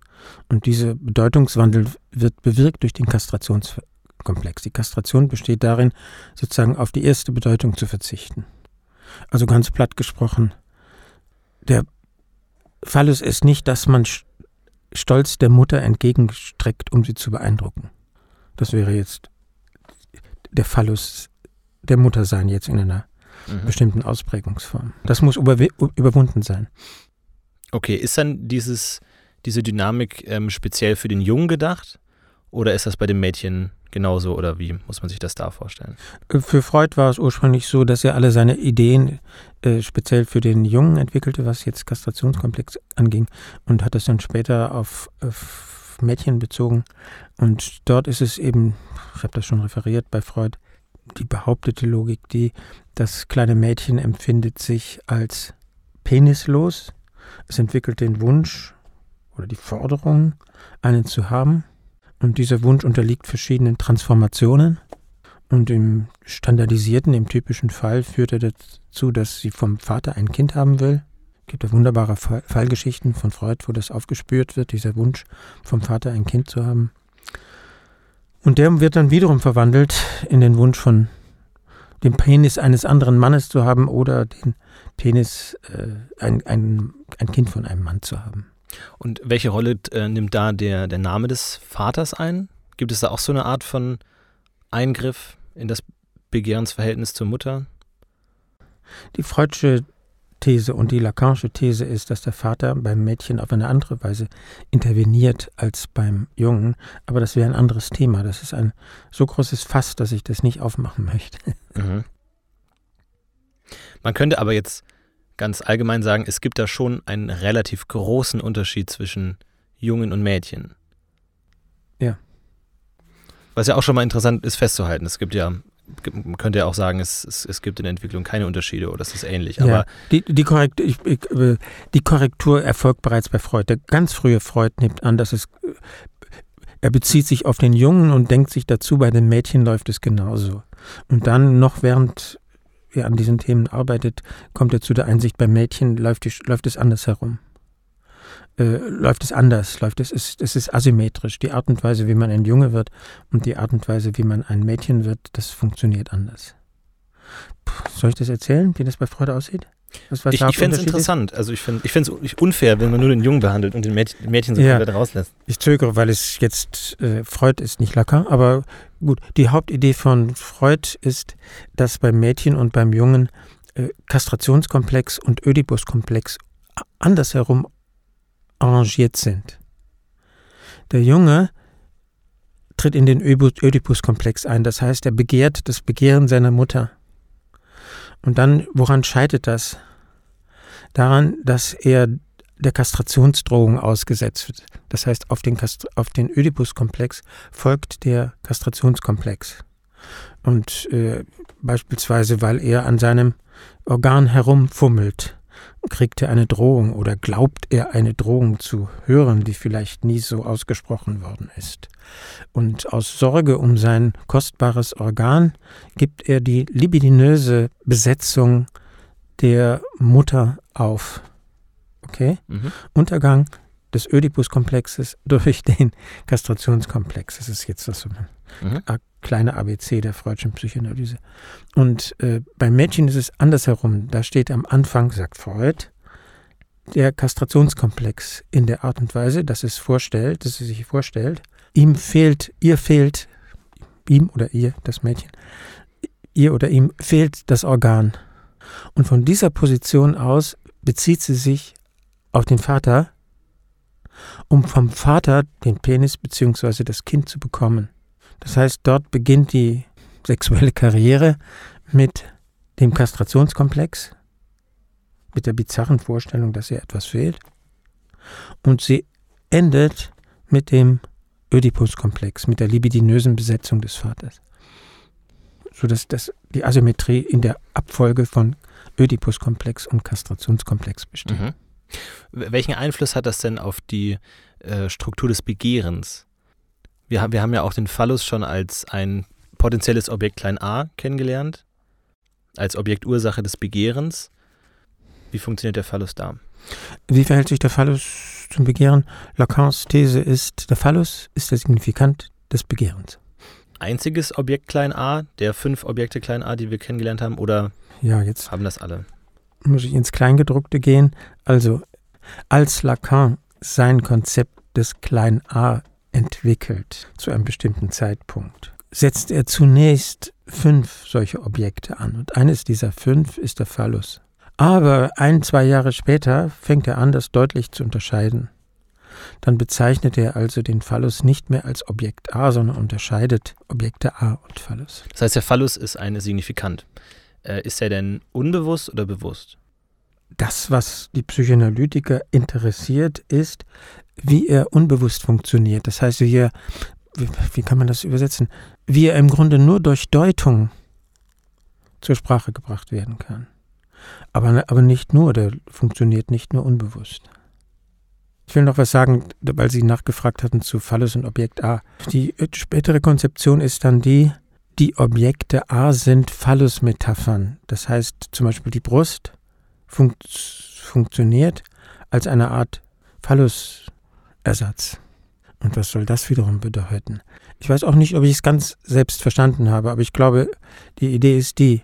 Und dieser Bedeutungswandel wird bewirkt durch den Kastrationskomplex. Die Kastration besteht darin, sozusagen auf die erste Bedeutung zu verzichten. Also ganz platt gesprochen, der Phallus ist nicht, dass man Stolz der Mutter entgegenstreckt, um sie zu beeindrucken. Das wäre jetzt der Phallus der Mutter sein, jetzt in einer mhm. bestimmten Ausprägungsform. Das muss überwunden sein. Okay, ist dann dieses, diese Dynamik ähm, speziell für den Jungen gedacht? Oder ist das bei dem Mädchen genauso oder wie muss man sich das da vorstellen? Äh, für Freud war es ursprünglich so, dass er alle seine Ideen äh, speziell für den Jungen entwickelte, was jetzt Kastrationskomplex anging und hat das dann später auf, auf Mädchen bezogen. Und dort ist es eben, ich habe das schon referiert bei Freud, die behauptete Logik, die das kleine Mädchen empfindet sich als penislos. Es entwickelt den Wunsch oder die Forderung, einen zu haben. Und dieser Wunsch unterliegt verschiedenen Transformationen. Und im standardisierten, im typischen Fall führt er dazu, dass sie vom Vater ein Kind haben will. Es gibt ja wunderbare Fallgeschichten von Freud, wo das aufgespürt wird, dieser Wunsch vom Vater ein Kind zu haben. Und der wird dann wiederum verwandelt in den Wunsch von dem Penis eines anderen Mannes zu haben oder den Penis, äh, ein, ein, ein Kind von einem Mann zu haben. Und welche Rolle äh, nimmt da der, der Name des Vaters ein? Gibt es da auch so eine Art von Eingriff in das Begehrensverhältnis zur Mutter? Die Freudsche These und die Lacanische These ist, dass der Vater beim Mädchen auf eine andere Weise interveniert als beim Jungen. Aber das wäre ein anderes Thema. Das ist ein so großes Fass, dass ich das nicht aufmachen möchte. Mhm. Man könnte aber jetzt ganz allgemein sagen, es gibt da schon einen relativ großen Unterschied zwischen Jungen und Mädchen. Ja. Was ja auch schon mal interessant ist festzuhalten. Es gibt ja man könnte ja auch sagen, es, es, es gibt in der Entwicklung keine Unterschiede oder es ist ähnlich. Aber ja, die, die, Korrektur, ich, ich, äh, die Korrektur erfolgt bereits bei Freud. Der ganz frühe Freud nimmt an, dass es er bezieht sich auf den Jungen und denkt sich dazu, bei den Mädchen läuft es genauso. Und dann noch während er an diesen Themen arbeitet, kommt er zu der Einsicht, bei Mädchen läuft, die, läuft es anders herum äh, läuft es anders, läuft es, es, es ist asymmetrisch. Die Art und Weise, wie man ein Junge wird und die Art und Weise, wie man ein Mädchen wird, das funktioniert anders. Puh, soll ich das erzählen, wie das bei Freude aussieht? Was, was ich ich fände es interessant. Also ich finde es unfair, wenn man nur den Jungen behandelt und den Mädchen, Mädchen so ja, komplett rauslässt. Ich zögere, weil es jetzt, äh, Freud ist nicht Lacan, aber gut, die Hauptidee von Freud ist, dass beim Mädchen und beim Jungen äh, Kastrationskomplex und Ödipuskomplex andersherum arrangiert sind. Der Junge tritt in den Ödipus-Komplex ein, das heißt, er begehrt das Begehren seiner Mutter. Und dann, woran scheitert das? Daran, dass er der Kastrationsdrohung ausgesetzt wird. Das heißt, auf den, auf den Ödipus-Komplex folgt der Kastrationskomplex. Und äh, beispielsweise, weil er an seinem Organ herumfummelt, kriegt er eine Drohung oder glaubt er eine Drohung zu hören, die vielleicht nie so ausgesprochen worden ist. Und aus Sorge um sein kostbares Organ gibt er die libidinöse Besetzung der Mutter auf. Okay? Mhm. Untergang des Ödipuskomplexes durch den Kastrationskomplex. Das ist jetzt das so mhm. kleine ABC der freudschen Psychoanalyse. Und äh, beim Mädchen ist es andersherum. Da steht am Anfang, sagt Freud, der Kastrationskomplex in der Art und Weise, dass es vorstellt, dass es sich vorstellt, ihm fehlt, ihr fehlt, ihm oder ihr, das Mädchen, ihr oder ihm fehlt das Organ. Und von dieser Position aus bezieht sie sich auf den Vater, um vom Vater den Penis bzw. das Kind zu bekommen. Das heißt, dort beginnt die sexuelle Karriere mit dem Kastrationskomplex, mit der bizarren Vorstellung, dass ihr etwas fehlt. Und sie endet mit dem Ödipuskomplex, mit der libidinösen Besetzung des Vaters. Sodass das die Asymmetrie in der Abfolge von Ödipuskomplex und Kastrationskomplex besteht. Mhm. Welchen Einfluss hat das denn auf die äh, Struktur des Begehrens? Wir, wir haben ja auch den Phallus schon als ein potenzielles Objekt klein a kennengelernt, als Objektursache des Begehrens. Wie funktioniert der Phallus da? Wie verhält sich der Phallus zum Begehren? Lacans These ist, der Phallus ist der Signifikant des Begehrens. Einziges Objekt klein a, der fünf Objekte klein a, die wir kennengelernt haben, oder ja, jetzt haben das alle? Muss ich ins Kleingedruckte gehen? Also, als Lacan sein Konzept des kleinen a entwickelt zu einem bestimmten Zeitpunkt, setzt er zunächst fünf solche Objekte an. Und eines dieser fünf ist der Phallus. Aber ein, zwei Jahre später fängt er an, das deutlich zu unterscheiden. Dann bezeichnet er also den Phallus nicht mehr als Objekt A, sondern unterscheidet Objekte A und Phallus. Das heißt, der Phallus ist eine Signifikant. Äh, ist er denn unbewusst oder bewusst? Das, was die Psychoanalytiker interessiert, ist, wie er unbewusst funktioniert. Das heißt, wie er, wie, wie kann man das übersetzen? Wie er im Grunde nur durch Deutung zur Sprache gebracht werden kann. Aber, aber nicht nur, der funktioniert nicht nur unbewusst. Ich will noch was sagen, weil Sie nachgefragt hatten zu Phallus und Objekt A. Die spätere Konzeption ist dann die, die Objekte A sind Phallus-Metaphern. Das heißt zum Beispiel die Brust funkt, funktioniert als eine Art Phallus-Ersatz. Und was soll das wiederum bedeuten? Ich weiß auch nicht, ob ich es ganz selbst verstanden habe, aber ich glaube, die Idee ist die,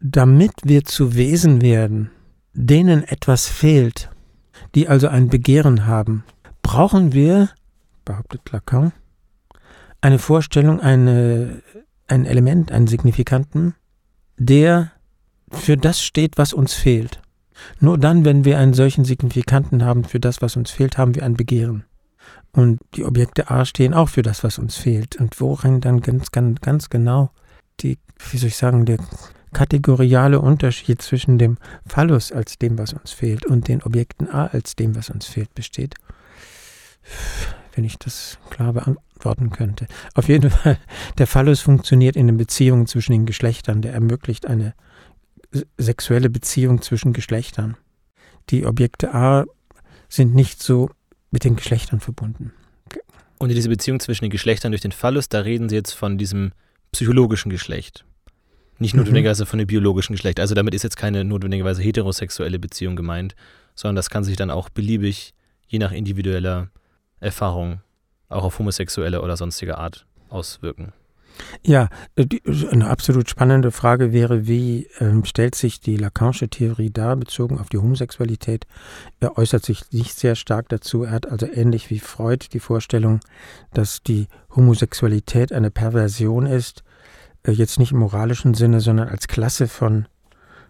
damit wir zu Wesen werden, denen etwas fehlt, die also ein Begehren haben, brauchen wir, behauptet Lacan, eine Vorstellung, eine, ein Element, einen Signifikanten, der für das steht, was uns fehlt. Nur dann, wenn wir einen solchen Signifikanten haben für das, was uns fehlt, haben wir ein Begehren. Und die Objekte A stehen auch für das, was uns fehlt. Und worin dann ganz, ganz, ganz genau die, wie soll ich sagen, der kategoriale Unterschied zwischen dem Phallus als dem, was uns fehlt, und den Objekten A als dem, was uns fehlt, besteht, wenn ich das klar beantworten könnte. Auf jeden Fall, der Phallus funktioniert in den Beziehungen zwischen den Geschlechtern, der ermöglicht eine sexuelle Beziehung zwischen Geschlechtern. Die Objekte A sind nicht so mit den Geschlechtern verbunden. Und diese Beziehung zwischen den Geschlechtern durch den Phallus, da reden Sie jetzt von diesem psychologischen Geschlecht. Nicht mhm. notwendigerweise von dem biologischen Geschlecht. Also damit ist jetzt keine notwendigerweise heterosexuelle Beziehung gemeint, sondern das kann sich dann auch beliebig, je nach individueller Erfahrung, auch auf homosexuelle oder sonstige Art auswirken. Ja, äh, eine absolut spannende Frage wäre, wie ähm, stellt sich die Lacanische Theorie dar, bezogen auf die Homosexualität? Er äußert sich nicht sehr stark dazu. Er hat also ähnlich wie Freud die Vorstellung, dass die Homosexualität eine Perversion ist, äh, jetzt nicht im moralischen Sinne, sondern als Klasse von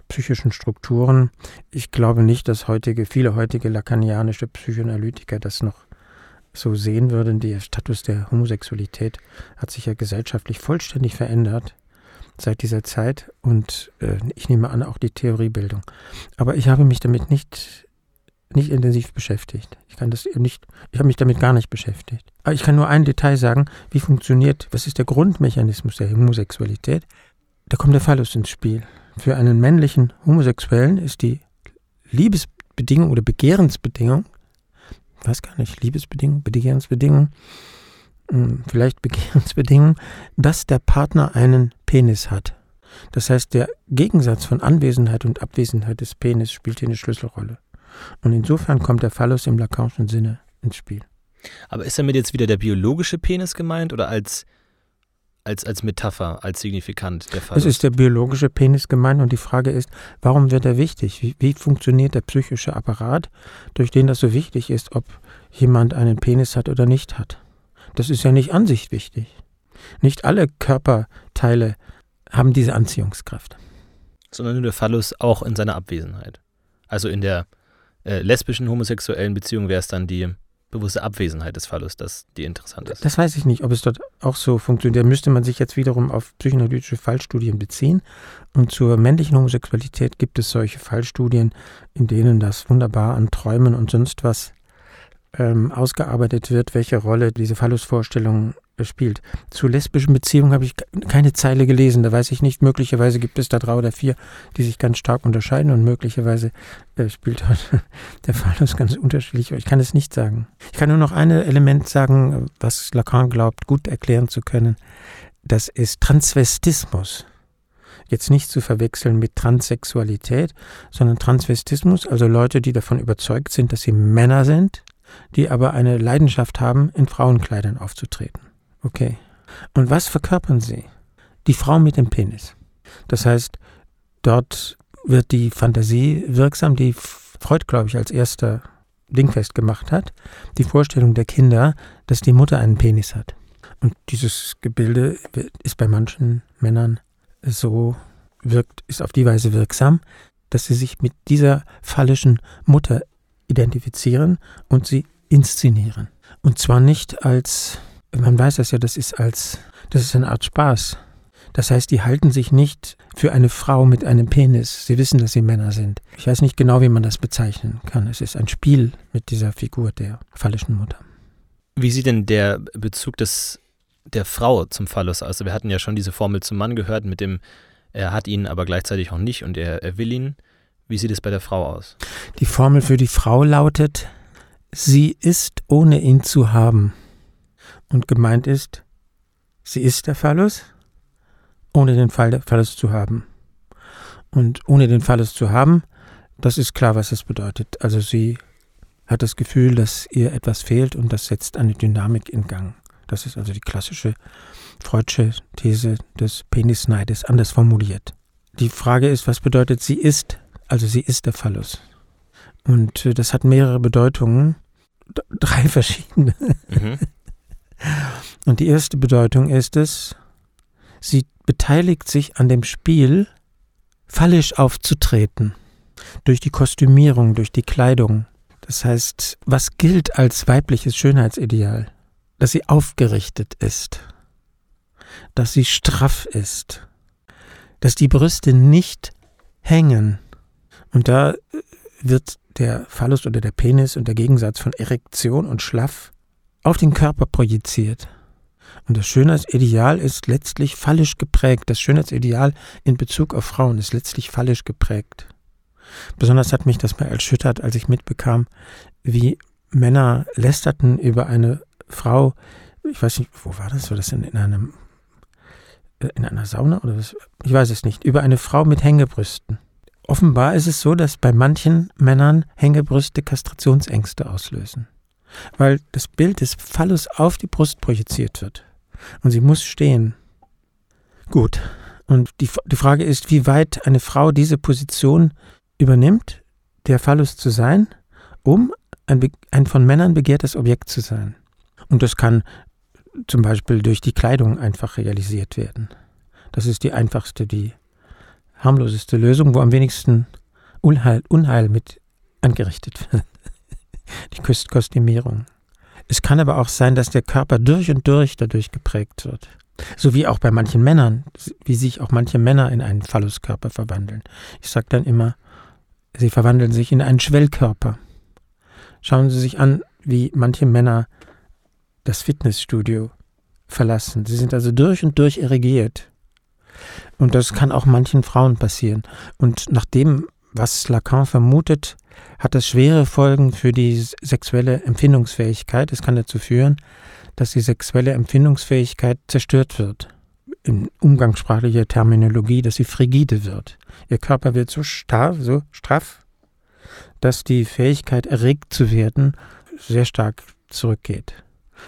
psychischen Strukturen. Ich glaube nicht, dass heutige, viele heutige lacanianische Psychoanalytiker das noch so sehen würden, der Status der Homosexualität hat sich ja gesellschaftlich vollständig verändert seit dieser Zeit und äh, ich nehme an auch die Theoriebildung. Aber ich habe mich damit nicht nicht intensiv beschäftigt. Ich kann das nicht, ich habe mich damit gar nicht beschäftigt. Aber ich kann nur ein Detail sagen, wie funktioniert, was ist der Grundmechanismus der Homosexualität? Da kommt der Phallus ins Spiel. Für einen männlichen Homosexuellen ist die Liebesbedingung oder Begehrensbedingung weiß gar nicht, Liebesbedingungen, Begehrensbedingungen, hm, vielleicht Begehrensbedingungen, dass der Partner einen Penis hat. Das heißt, der Gegensatz von Anwesenheit und Abwesenheit des Penis spielt hier eine Schlüsselrolle. Und insofern kommt der Phallus im Lacanischen Sinne ins Spiel. Aber ist damit jetzt wieder der biologische Penis gemeint oder als als, als Metapher, als signifikant der Fall. Es ist der biologische Penis gemeint und die Frage ist, warum wird er wichtig? Wie, wie funktioniert der psychische Apparat, durch den das so wichtig ist, ob jemand einen Penis hat oder nicht hat? Das ist ja nicht an sich wichtig. Nicht alle Körperteile haben diese Anziehungskraft. Sondern nur der Phallus auch in seiner Abwesenheit. Also in der äh, lesbischen homosexuellen Beziehung wäre es dann die bewusste Abwesenheit des Falles, das die interessant ist. Das weiß ich nicht, ob es dort auch so funktioniert. Da müsste man sich jetzt wiederum auf psychoanalytische Fallstudien beziehen. Und zur männlichen Homosexualität gibt es solche Fallstudien, in denen das wunderbar an Träumen und sonst was ähm, ausgearbeitet wird, welche Rolle diese Phallusvorstellung spielt. Zu lesbischen Beziehungen habe ich keine Zeile gelesen, da weiß ich nicht. Möglicherweise gibt es da drei oder vier, die sich ganz stark unterscheiden und möglicherweise äh, spielt der Phallus ganz unterschiedlich. Ich kann es nicht sagen. Ich kann nur noch ein Element sagen, was Lacan glaubt, gut erklären zu können. Das ist Transvestismus. Jetzt nicht zu verwechseln mit Transsexualität, sondern Transvestismus, also Leute, die davon überzeugt sind, dass sie Männer sind, die aber eine Leidenschaft haben, in Frauenkleidern aufzutreten. Okay. Und was verkörpern sie? Die Frau mit dem Penis. Das heißt, dort wird die Fantasie wirksam, die Freud, glaube ich, als erster dingfest gemacht hat. Die Vorstellung der Kinder, dass die Mutter einen Penis hat. Und dieses Gebilde ist bei manchen Männern so wirkt, ist auf die Weise wirksam, dass sie sich mit dieser phallischen Mutter identifizieren und sie inszenieren. Und zwar nicht als, man weiß das ja, das ist als, das ist eine Art Spaß. Das heißt, die halten sich nicht für eine Frau mit einem Penis. Sie wissen, dass sie Männer sind. Ich weiß nicht genau, wie man das bezeichnen kann. Es ist ein Spiel mit dieser Figur der phallischen Mutter. Wie sieht denn der Bezug des, der Frau zum Phallus aus? Also wir hatten ja schon diese Formel zum Mann gehört mit dem, er hat ihn aber gleichzeitig auch nicht und er, er will ihn. Wie sieht es bei der Frau aus? Die Formel für die Frau lautet, sie ist ohne ihn zu haben. Und gemeint ist, sie ist der Phallus, ohne den Phallus zu haben. Und ohne den Phallus zu haben, das ist klar, was das bedeutet. Also sie hat das Gefühl, dass ihr etwas fehlt und das setzt eine Dynamik in Gang. Das ist also die klassische Freudsche These des Penisneides, anders formuliert. Die Frage ist, was bedeutet sie ist also sie ist der Phallus. Und äh, das hat mehrere Bedeutungen, drei verschiedene. Mhm. Und die erste Bedeutung ist es, sie beteiligt sich an dem Spiel, fallisch aufzutreten. Durch die Kostümierung, durch die Kleidung. Das heißt, was gilt als weibliches Schönheitsideal? Dass sie aufgerichtet ist, dass sie straff ist, dass die Brüste nicht hängen, und da wird der Phallus oder der Penis und der Gegensatz von Erektion und Schlaff auf den Körper projiziert. Und das Schönheitsideal ist letztlich fallisch geprägt. Das Schönheitsideal in Bezug auf Frauen ist letztlich fallisch geprägt. Besonders hat mich das mal erschüttert, als ich mitbekam, wie Männer lästerten über eine Frau. Ich weiß nicht, wo war das? War das in, in einem äh, in einer Sauna oder was? Ich weiß es nicht. Über eine Frau mit Hängebrüsten. Offenbar ist es so, dass bei manchen Männern Hängebrüste Kastrationsängste auslösen, weil das Bild des Phallus auf die Brust projiziert wird und sie muss stehen. Gut, und die, die Frage ist, wie weit eine Frau diese Position übernimmt, der Phallus zu sein, um ein, ein von Männern begehrtes Objekt zu sein. Und das kann zum Beispiel durch die Kleidung einfach realisiert werden. Das ist die einfachste, die harmloseste Lösung, wo am wenigsten Unheil, Unheil mit angerichtet wird. Die Kostümierung. Es kann aber auch sein, dass der Körper durch und durch dadurch geprägt wird. So wie auch bei manchen Männern, wie sich auch manche Männer in einen Phalluskörper verwandeln. Ich sage dann immer, sie verwandeln sich in einen Schwellkörper. Schauen Sie sich an, wie manche Männer das Fitnessstudio verlassen. Sie sind also durch und durch erregiert. Und das kann auch manchen Frauen passieren. Und nach dem, was Lacan vermutet, hat das schwere Folgen für die sexuelle Empfindungsfähigkeit. Es kann dazu führen, dass die sexuelle Empfindungsfähigkeit zerstört wird. In umgangssprachlicher Terminologie, dass sie frigide wird. Ihr Körper wird so starr, so straff, dass die Fähigkeit, erregt zu werden, sehr stark zurückgeht.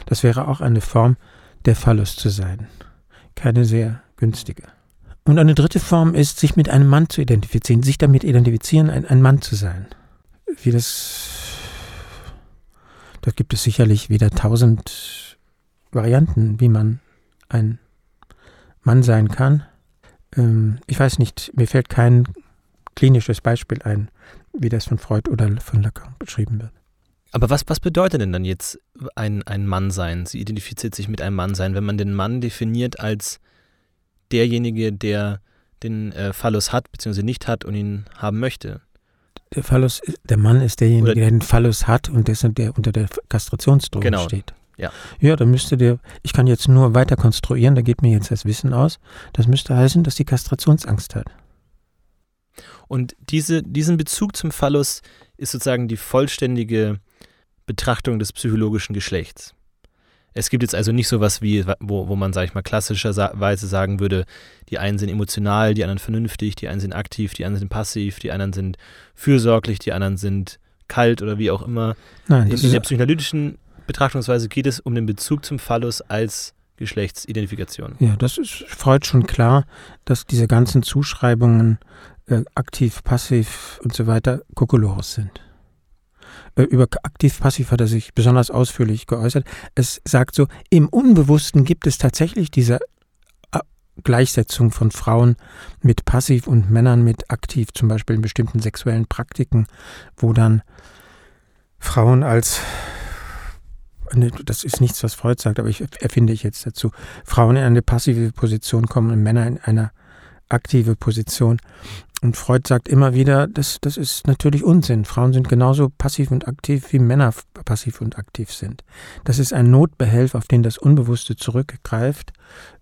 Das wäre auch eine Form der Phallus zu sein. Keine sehr günstige. Und eine dritte Form ist, sich mit einem Mann zu identifizieren, sich damit identifizieren, ein, ein Mann zu sein. Wie das, da gibt es sicherlich wieder tausend Varianten, wie man ein Mann sein kann. Ähm, ich weiß nicht, mir fällt kein klinisches Beispiel ein, wie das von Freud oder von Lacan beschrieben wird. Aber was, was bedeutet denn dann jetzt ein, ein Mann sein? Sie identifiziert sich mit einem Mann sein, wenn man den Mann definiert als derjenige, der den äh, Phallus hat bzw. nicht hat und ihn haben möchte. Der Phallus, der Mann ist derjenige, Oder der den Phallus hat und dessen, der unter der Kastrationsdrohung genau. steht. Ja. Ja, dann müsste der, ich kann jetzt nur weiter konstruieren, da geht mir jetzt das Wissen aus. Das müsste heißen, dass die Kastrationsangst hat. Und diese, diesen Bezug zum Phallus ist sozusagen die vollständige Betrachtung des psychologischen Geschlechts. Es gibt jetzt also nicht so was wie, wo, wo man, sag ich mal, klassischerweise sagen würde, die einen sind emotional, die anderen vernünftig, die einen sind aktiv, die anderen sind passiv, die anderen sind fürsorglich, die anderen sind kalt oder wie auch immer. Nein, In, in der psychoanalytischen Betrachtungsweise geht es um den Bezug zum Phallus als Geschlechtsidentifikation. ja, das ist Freud schon klar, dass diese ganzen Zuschreibungen äh, aktiv, passiv und so weiter Kokolores sind. Äh, über aktiv-passiv hat er sich besonders ausführlich geäußert. Es sagt so, im Unbewussten gibt es tatsächlich diese äh, Gleichsetzung von Frauen mit passiv und Männern mit aktiv, zum Beispiel in bestimmten sexuellen Praktiken, wo dann Frauen als Ne, das ist nichts, was Freud sagt, aber ich erfinde ich jetzt dazu. Frauen in eine passive Position kommen und Männer in eine aktive Position. Und Freud sagt immer wieder, das, das ist natürlich Unsinn. Frauen sind genauso passiv und aktiv, wie Männer passiv und aktiv sind. Das ist ein Notbehelf, auf den das Unbewusste zurückgreift,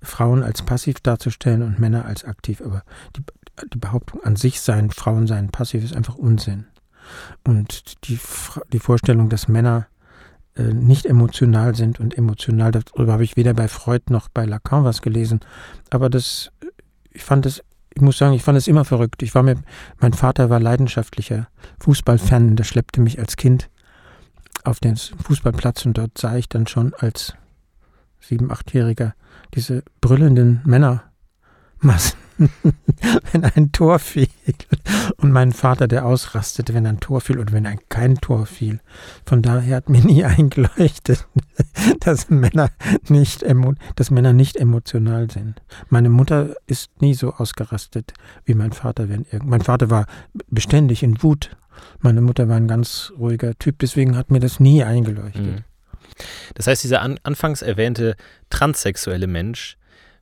Frauen als passiv darzustellen und Männer als aktiv. Aber die, die Behauptung an sich seien, Frauen seien passiv, ist einfach Unsinn. Und die, die Vorstellung, dass Männer äh, nicht emotional sind und emotional, darüber habe ich weder bei Freud noch bei Lacan was gelesen. Aber das, ich fand das, ich muss sagen, ich fand es immer verrückt. Ich war mir, mein Vater war leidenschaftlicher Fußballfan, der schleppte mich als Kind auf den Fußballplatz und dort sah ich dann schon als sieben, achtjähriger diese brüllenden Männermassen wenn ein Tor fiel. Und mein Vater, der ausrastete, wenn ein Tor fiel oder wenn ein kein Tor fiel. Von daher hat mir nie eingeleuchtet, dass Männer nicht, dass Männer nicht emotional sind. Meine Mutter ist nie so ausgerastet wie mein Vater. Wenn mein Vater war beständig in Wut. Meine Mutter war ein ganz ruhiger Typ, deswegen hat mir das nie eingeleuchtet. Mhm. Das heißt, dieser an, anfangs erwähnte transsexuelle Mensch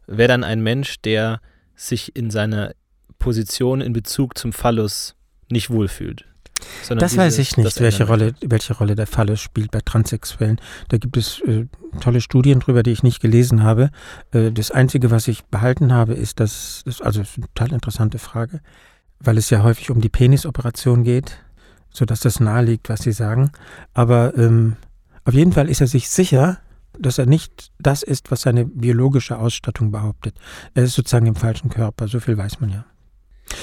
wäre dann ein Mensch, der sich in seiner Position in Bezug zum Phallus nicht wohlfühlt. Das diese, weiß ich nicht, welche Rolle, welche Rolle der Phallus spielt bei Transsexuellen. Da gibt es äh, tolle Studien drüber, die ich nicht gelesen habe. Äh, das Einzige, was ich behalten habe, ist, dass, das, also das ist eine total interessante Frage, weil es ja häufig um die Penisoperation geht, sodass das naheliegt, was Sie sagen. Aber ähm, auf jeden Fall ist er sich sicher, dass er nicht das ist, was seine biologische Ausstattung behauptet. Er ist sozusagen im falschen Körper, so viel weiß man ja.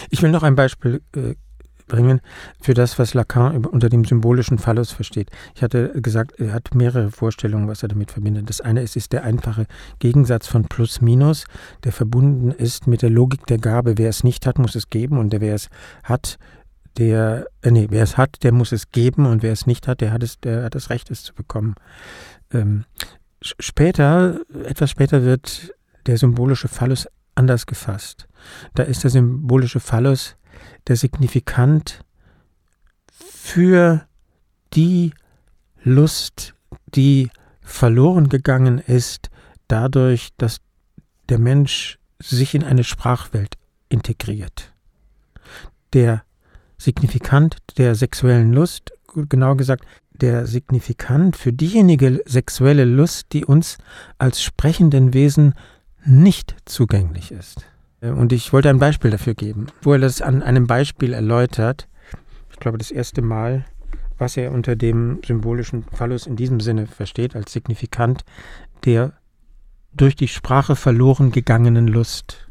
Ich will noch ein Beispiel äh, bringen für das, was Lacan unter dem symbolischen Phallus versteht. Ich hatte gesagt, er hat mehrere Vorstellungen, was er damit verbindet. Das eine ist, ist der einfache Gegensatz von Plus-Minus, der verbunden ist mit der Logik der Gabe. Wer es nicht hat, muss es geben und der, wer es hat, der, äh, nee, wer es hat, der muss es geben und wer es nicht hat, der hat es, der hat das Recht, es zu bekommen. Ähm, Später, etwas später wird der symbolische Phallus anders gefasst. Da ist der symbolische Phallus der Signifikant für die Lust, die verloren gegangen ist, dadurch, dass der Mensch sich in eine Sprachwelt integriert. Der Signifikant der sexuellen Lust, genau gesagt, der Signifikant für diejenige sexuelle Lust, die uns als sprechenden Wesen nicht zugänglich ist. Und ich wollte ein Beispiel dafür geben, wo er das an einem Beispiel erläutert. Ich glaube, das erste Mal, was er unter dem symbolischen Phallus in diesem Sinne versteht, als Signifikant der durch die Sprache verloren gegangenen Lust.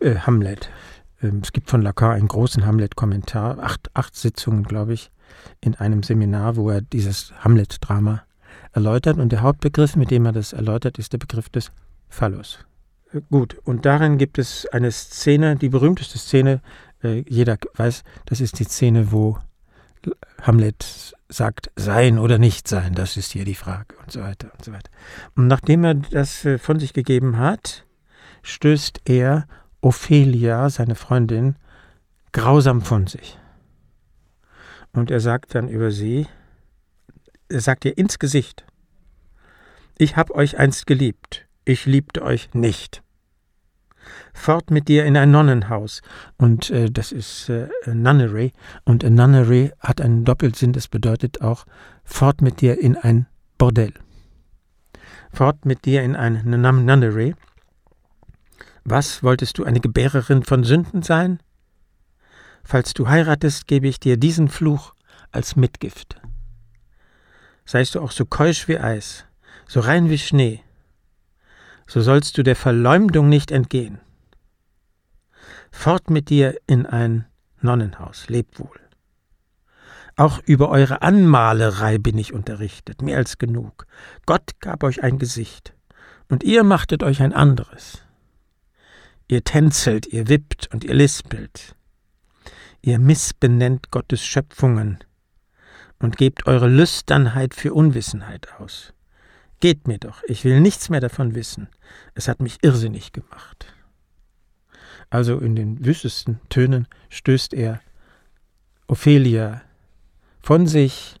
Äh, Hamlet. Ähm, es gibt von Lacan einen großen Hamlet-Kommentar, acht, acht Sitzungen, glaube ich in einem Seminar, wo er dieses Hamlet-Drama erläutert. Und der Hauptbegriff, mit dem er das erläutert, ist der Begriff des Phallus. Äh, gut, und darin gibt es eine Szene, die berühmteste Szene, äh, jeder weiß, das ist die Szene, wo Hamlet sagt, sein oder nicht sein, das ist hier die Frage und so weiter und so weiter. Und nachdem er das äh, von sich gegeben hat, stößt er Ophelia, seine Freundin, grausam von sich. Und er sagt dann über sie, er sagt ihr ins Gesicht, ich hab euch einst geliebt, ich liebte euch nicht. Fort mit dir in ein Nonnenhaus. Und äh, das ist äh, Nunnery. Und Nunnery hat einen Doppelsinn, das bedeutet auch fort mit dir in ein Bordell. Fort mit dir in ein Nunnery. Was, wolltest du eine Gebärerin von Sünden sein? Falls du heiratest, gebe ich dir diesen Fluch als Mitgift. Seist du auch so keusch wie Eis, so rein wie Schnee, so sollst du der Verleumdung nicht entgehen. Fort mit dir in ein Nonnenhaus, leb wohl. Auch über eure Anmalerei bin ich unterrichtet, mehr als genug. Gott gab euch ein Gesicht, und ihr machtet euch ein anderes. Ihr tänzelt, ihr wippt und ihr lispelt. Ihr missbenennt Gottes Schöpfungen und gebt eure Lüsternheit für Unwissenheit aus. Geht mir doch, ich will nichts mehr davon wissen. Es hat mich irrsinnig gemacht. Also in den wüstesten Tönen stößt er Ophelia von sich,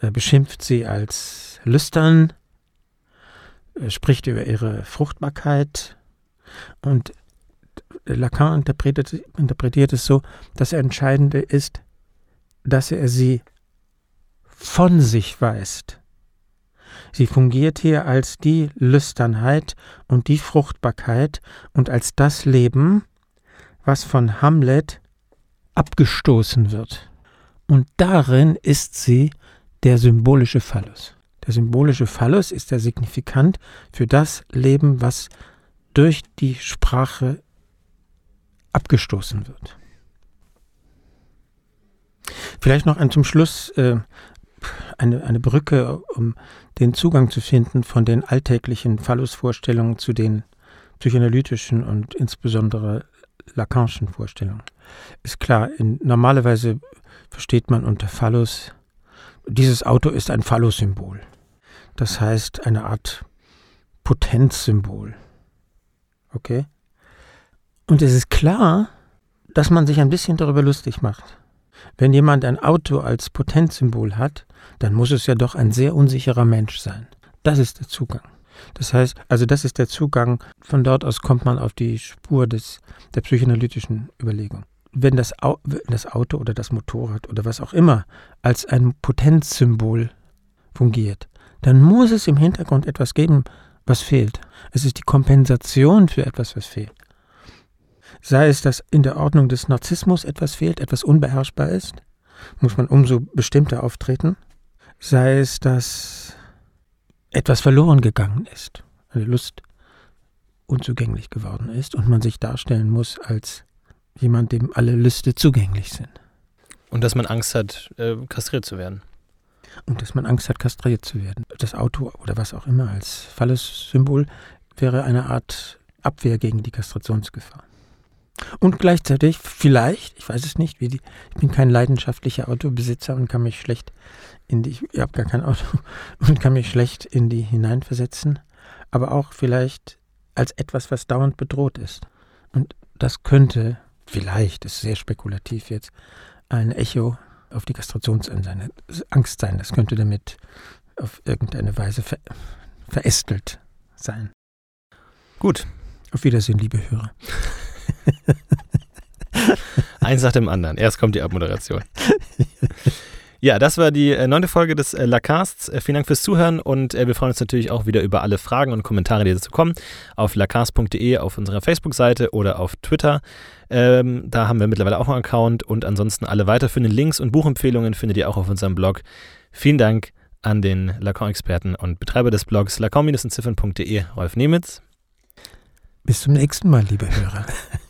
beschimpft sie als lüstern, spricht über ihre Fruchtbarkeit und Lacan interpretiert, interpretiert es so, das Entscheidende ist, dass er sie von sich weist. Sie fungiert hier als die Lüsternheit und die Fruchtbarkeit und als das Leben, was von Hamlet abgestoßen wird. Und darin ist sie der symbolische Phallus. Der symbolische Phallus ist der Signifikant für das Leben, was durch die Sprache abgestoßen wird. Vielleicht noch ein zum Schluss äh, eine, eine Brücke, um den Zugang zu finden von den alltäglichen Phallusvorstellungen zu den psychoanalytischen und insbesondere Lacanischen Vorstellungen. Ist klar, in, normalerweise versteht man unter Phallus, dieses Auto ist ein Phallus-Symbol. Das heißt eine Art Potenzsymbol. Okay? Und es ist klar, dass man sich ein bisschen darüber lustig macht. Wenn jemand ein Auto als Potenzsymbol hat, dann muss es ja doch ein sehr unsicherer Mensch sein. Das ist der Zugang. Das heißt, also das ist der Zugang, von dort aus kommt man auf die Spur des, der psychoanalytischen Überlegung wenn das, das Auto oder das Motorrad oder was auch immer als ein Potenzsymbol fungiert, dann muss es im Hintergrund etwas geben, was fehlt. Es ist die Kompensation für etwas, was fehlt. Sei es, dass in der Ordnung des Narzissmus etwas fehlt, etwas unbeherrschbar ist, muss man umso bestimmter auftreten. Sei es, dass etwas verloren gegangen ist, eine Lust unzugänglich geworden ist und man sich darstellen muss als jemand, dem alle Lüste zugänglich sind. Und dass man Angst hat, äh, kastriert zu werden. Und dass man Angst hat, kastriert zu werden. Das Auto oder was auch immer als Fallessymbol wäre eine Art Abwehr gegen die Kastrationsgefahr. Und gleichzeitig, vielleicht, ich weiß es nicht, wie die, ich bin kein leidenschaftlicher Autobesitzer und kann mich schlecht in die, ich habe gar kein Auto und kann mich schlecht in die hineinversetzen, aber auch vielleicht als etwas, was dauernd bedroht ist. Und das könnte vielleicht, ist sehr spekulativ jetzt, ein Echo auf die Kastrationsangst sein. Das könnte damit auf irgendeine Weise ver verästelt sein. Gut. Auf Wiedersehen, liebe Hörer. Eins nach dem anderen. Erst kommt die Abmoderation. Ja, das war die äh, neunte Folge des äh, Lacasts. Äh, vielen Dank fürs Zuhören und äh, wir freuen uns natürlich auch wieder über alle Fragen und Kommentare, die dazu kommen, auf lacast.de, auf unserer Facebook-Seite oder auf Twitter. Ähm, da haben wir mittlerweile auch einen Account und ansonsten alle weiterführenden Links und Buchempfehlungen findet ihr auch auf unserem Blog. Vielen Dank an den Lacan-Experten und Betreiber des Blogs lacan-entziffern.de, Rolf Nemitz. Bis zum nächsten Mal, liebe Hörer.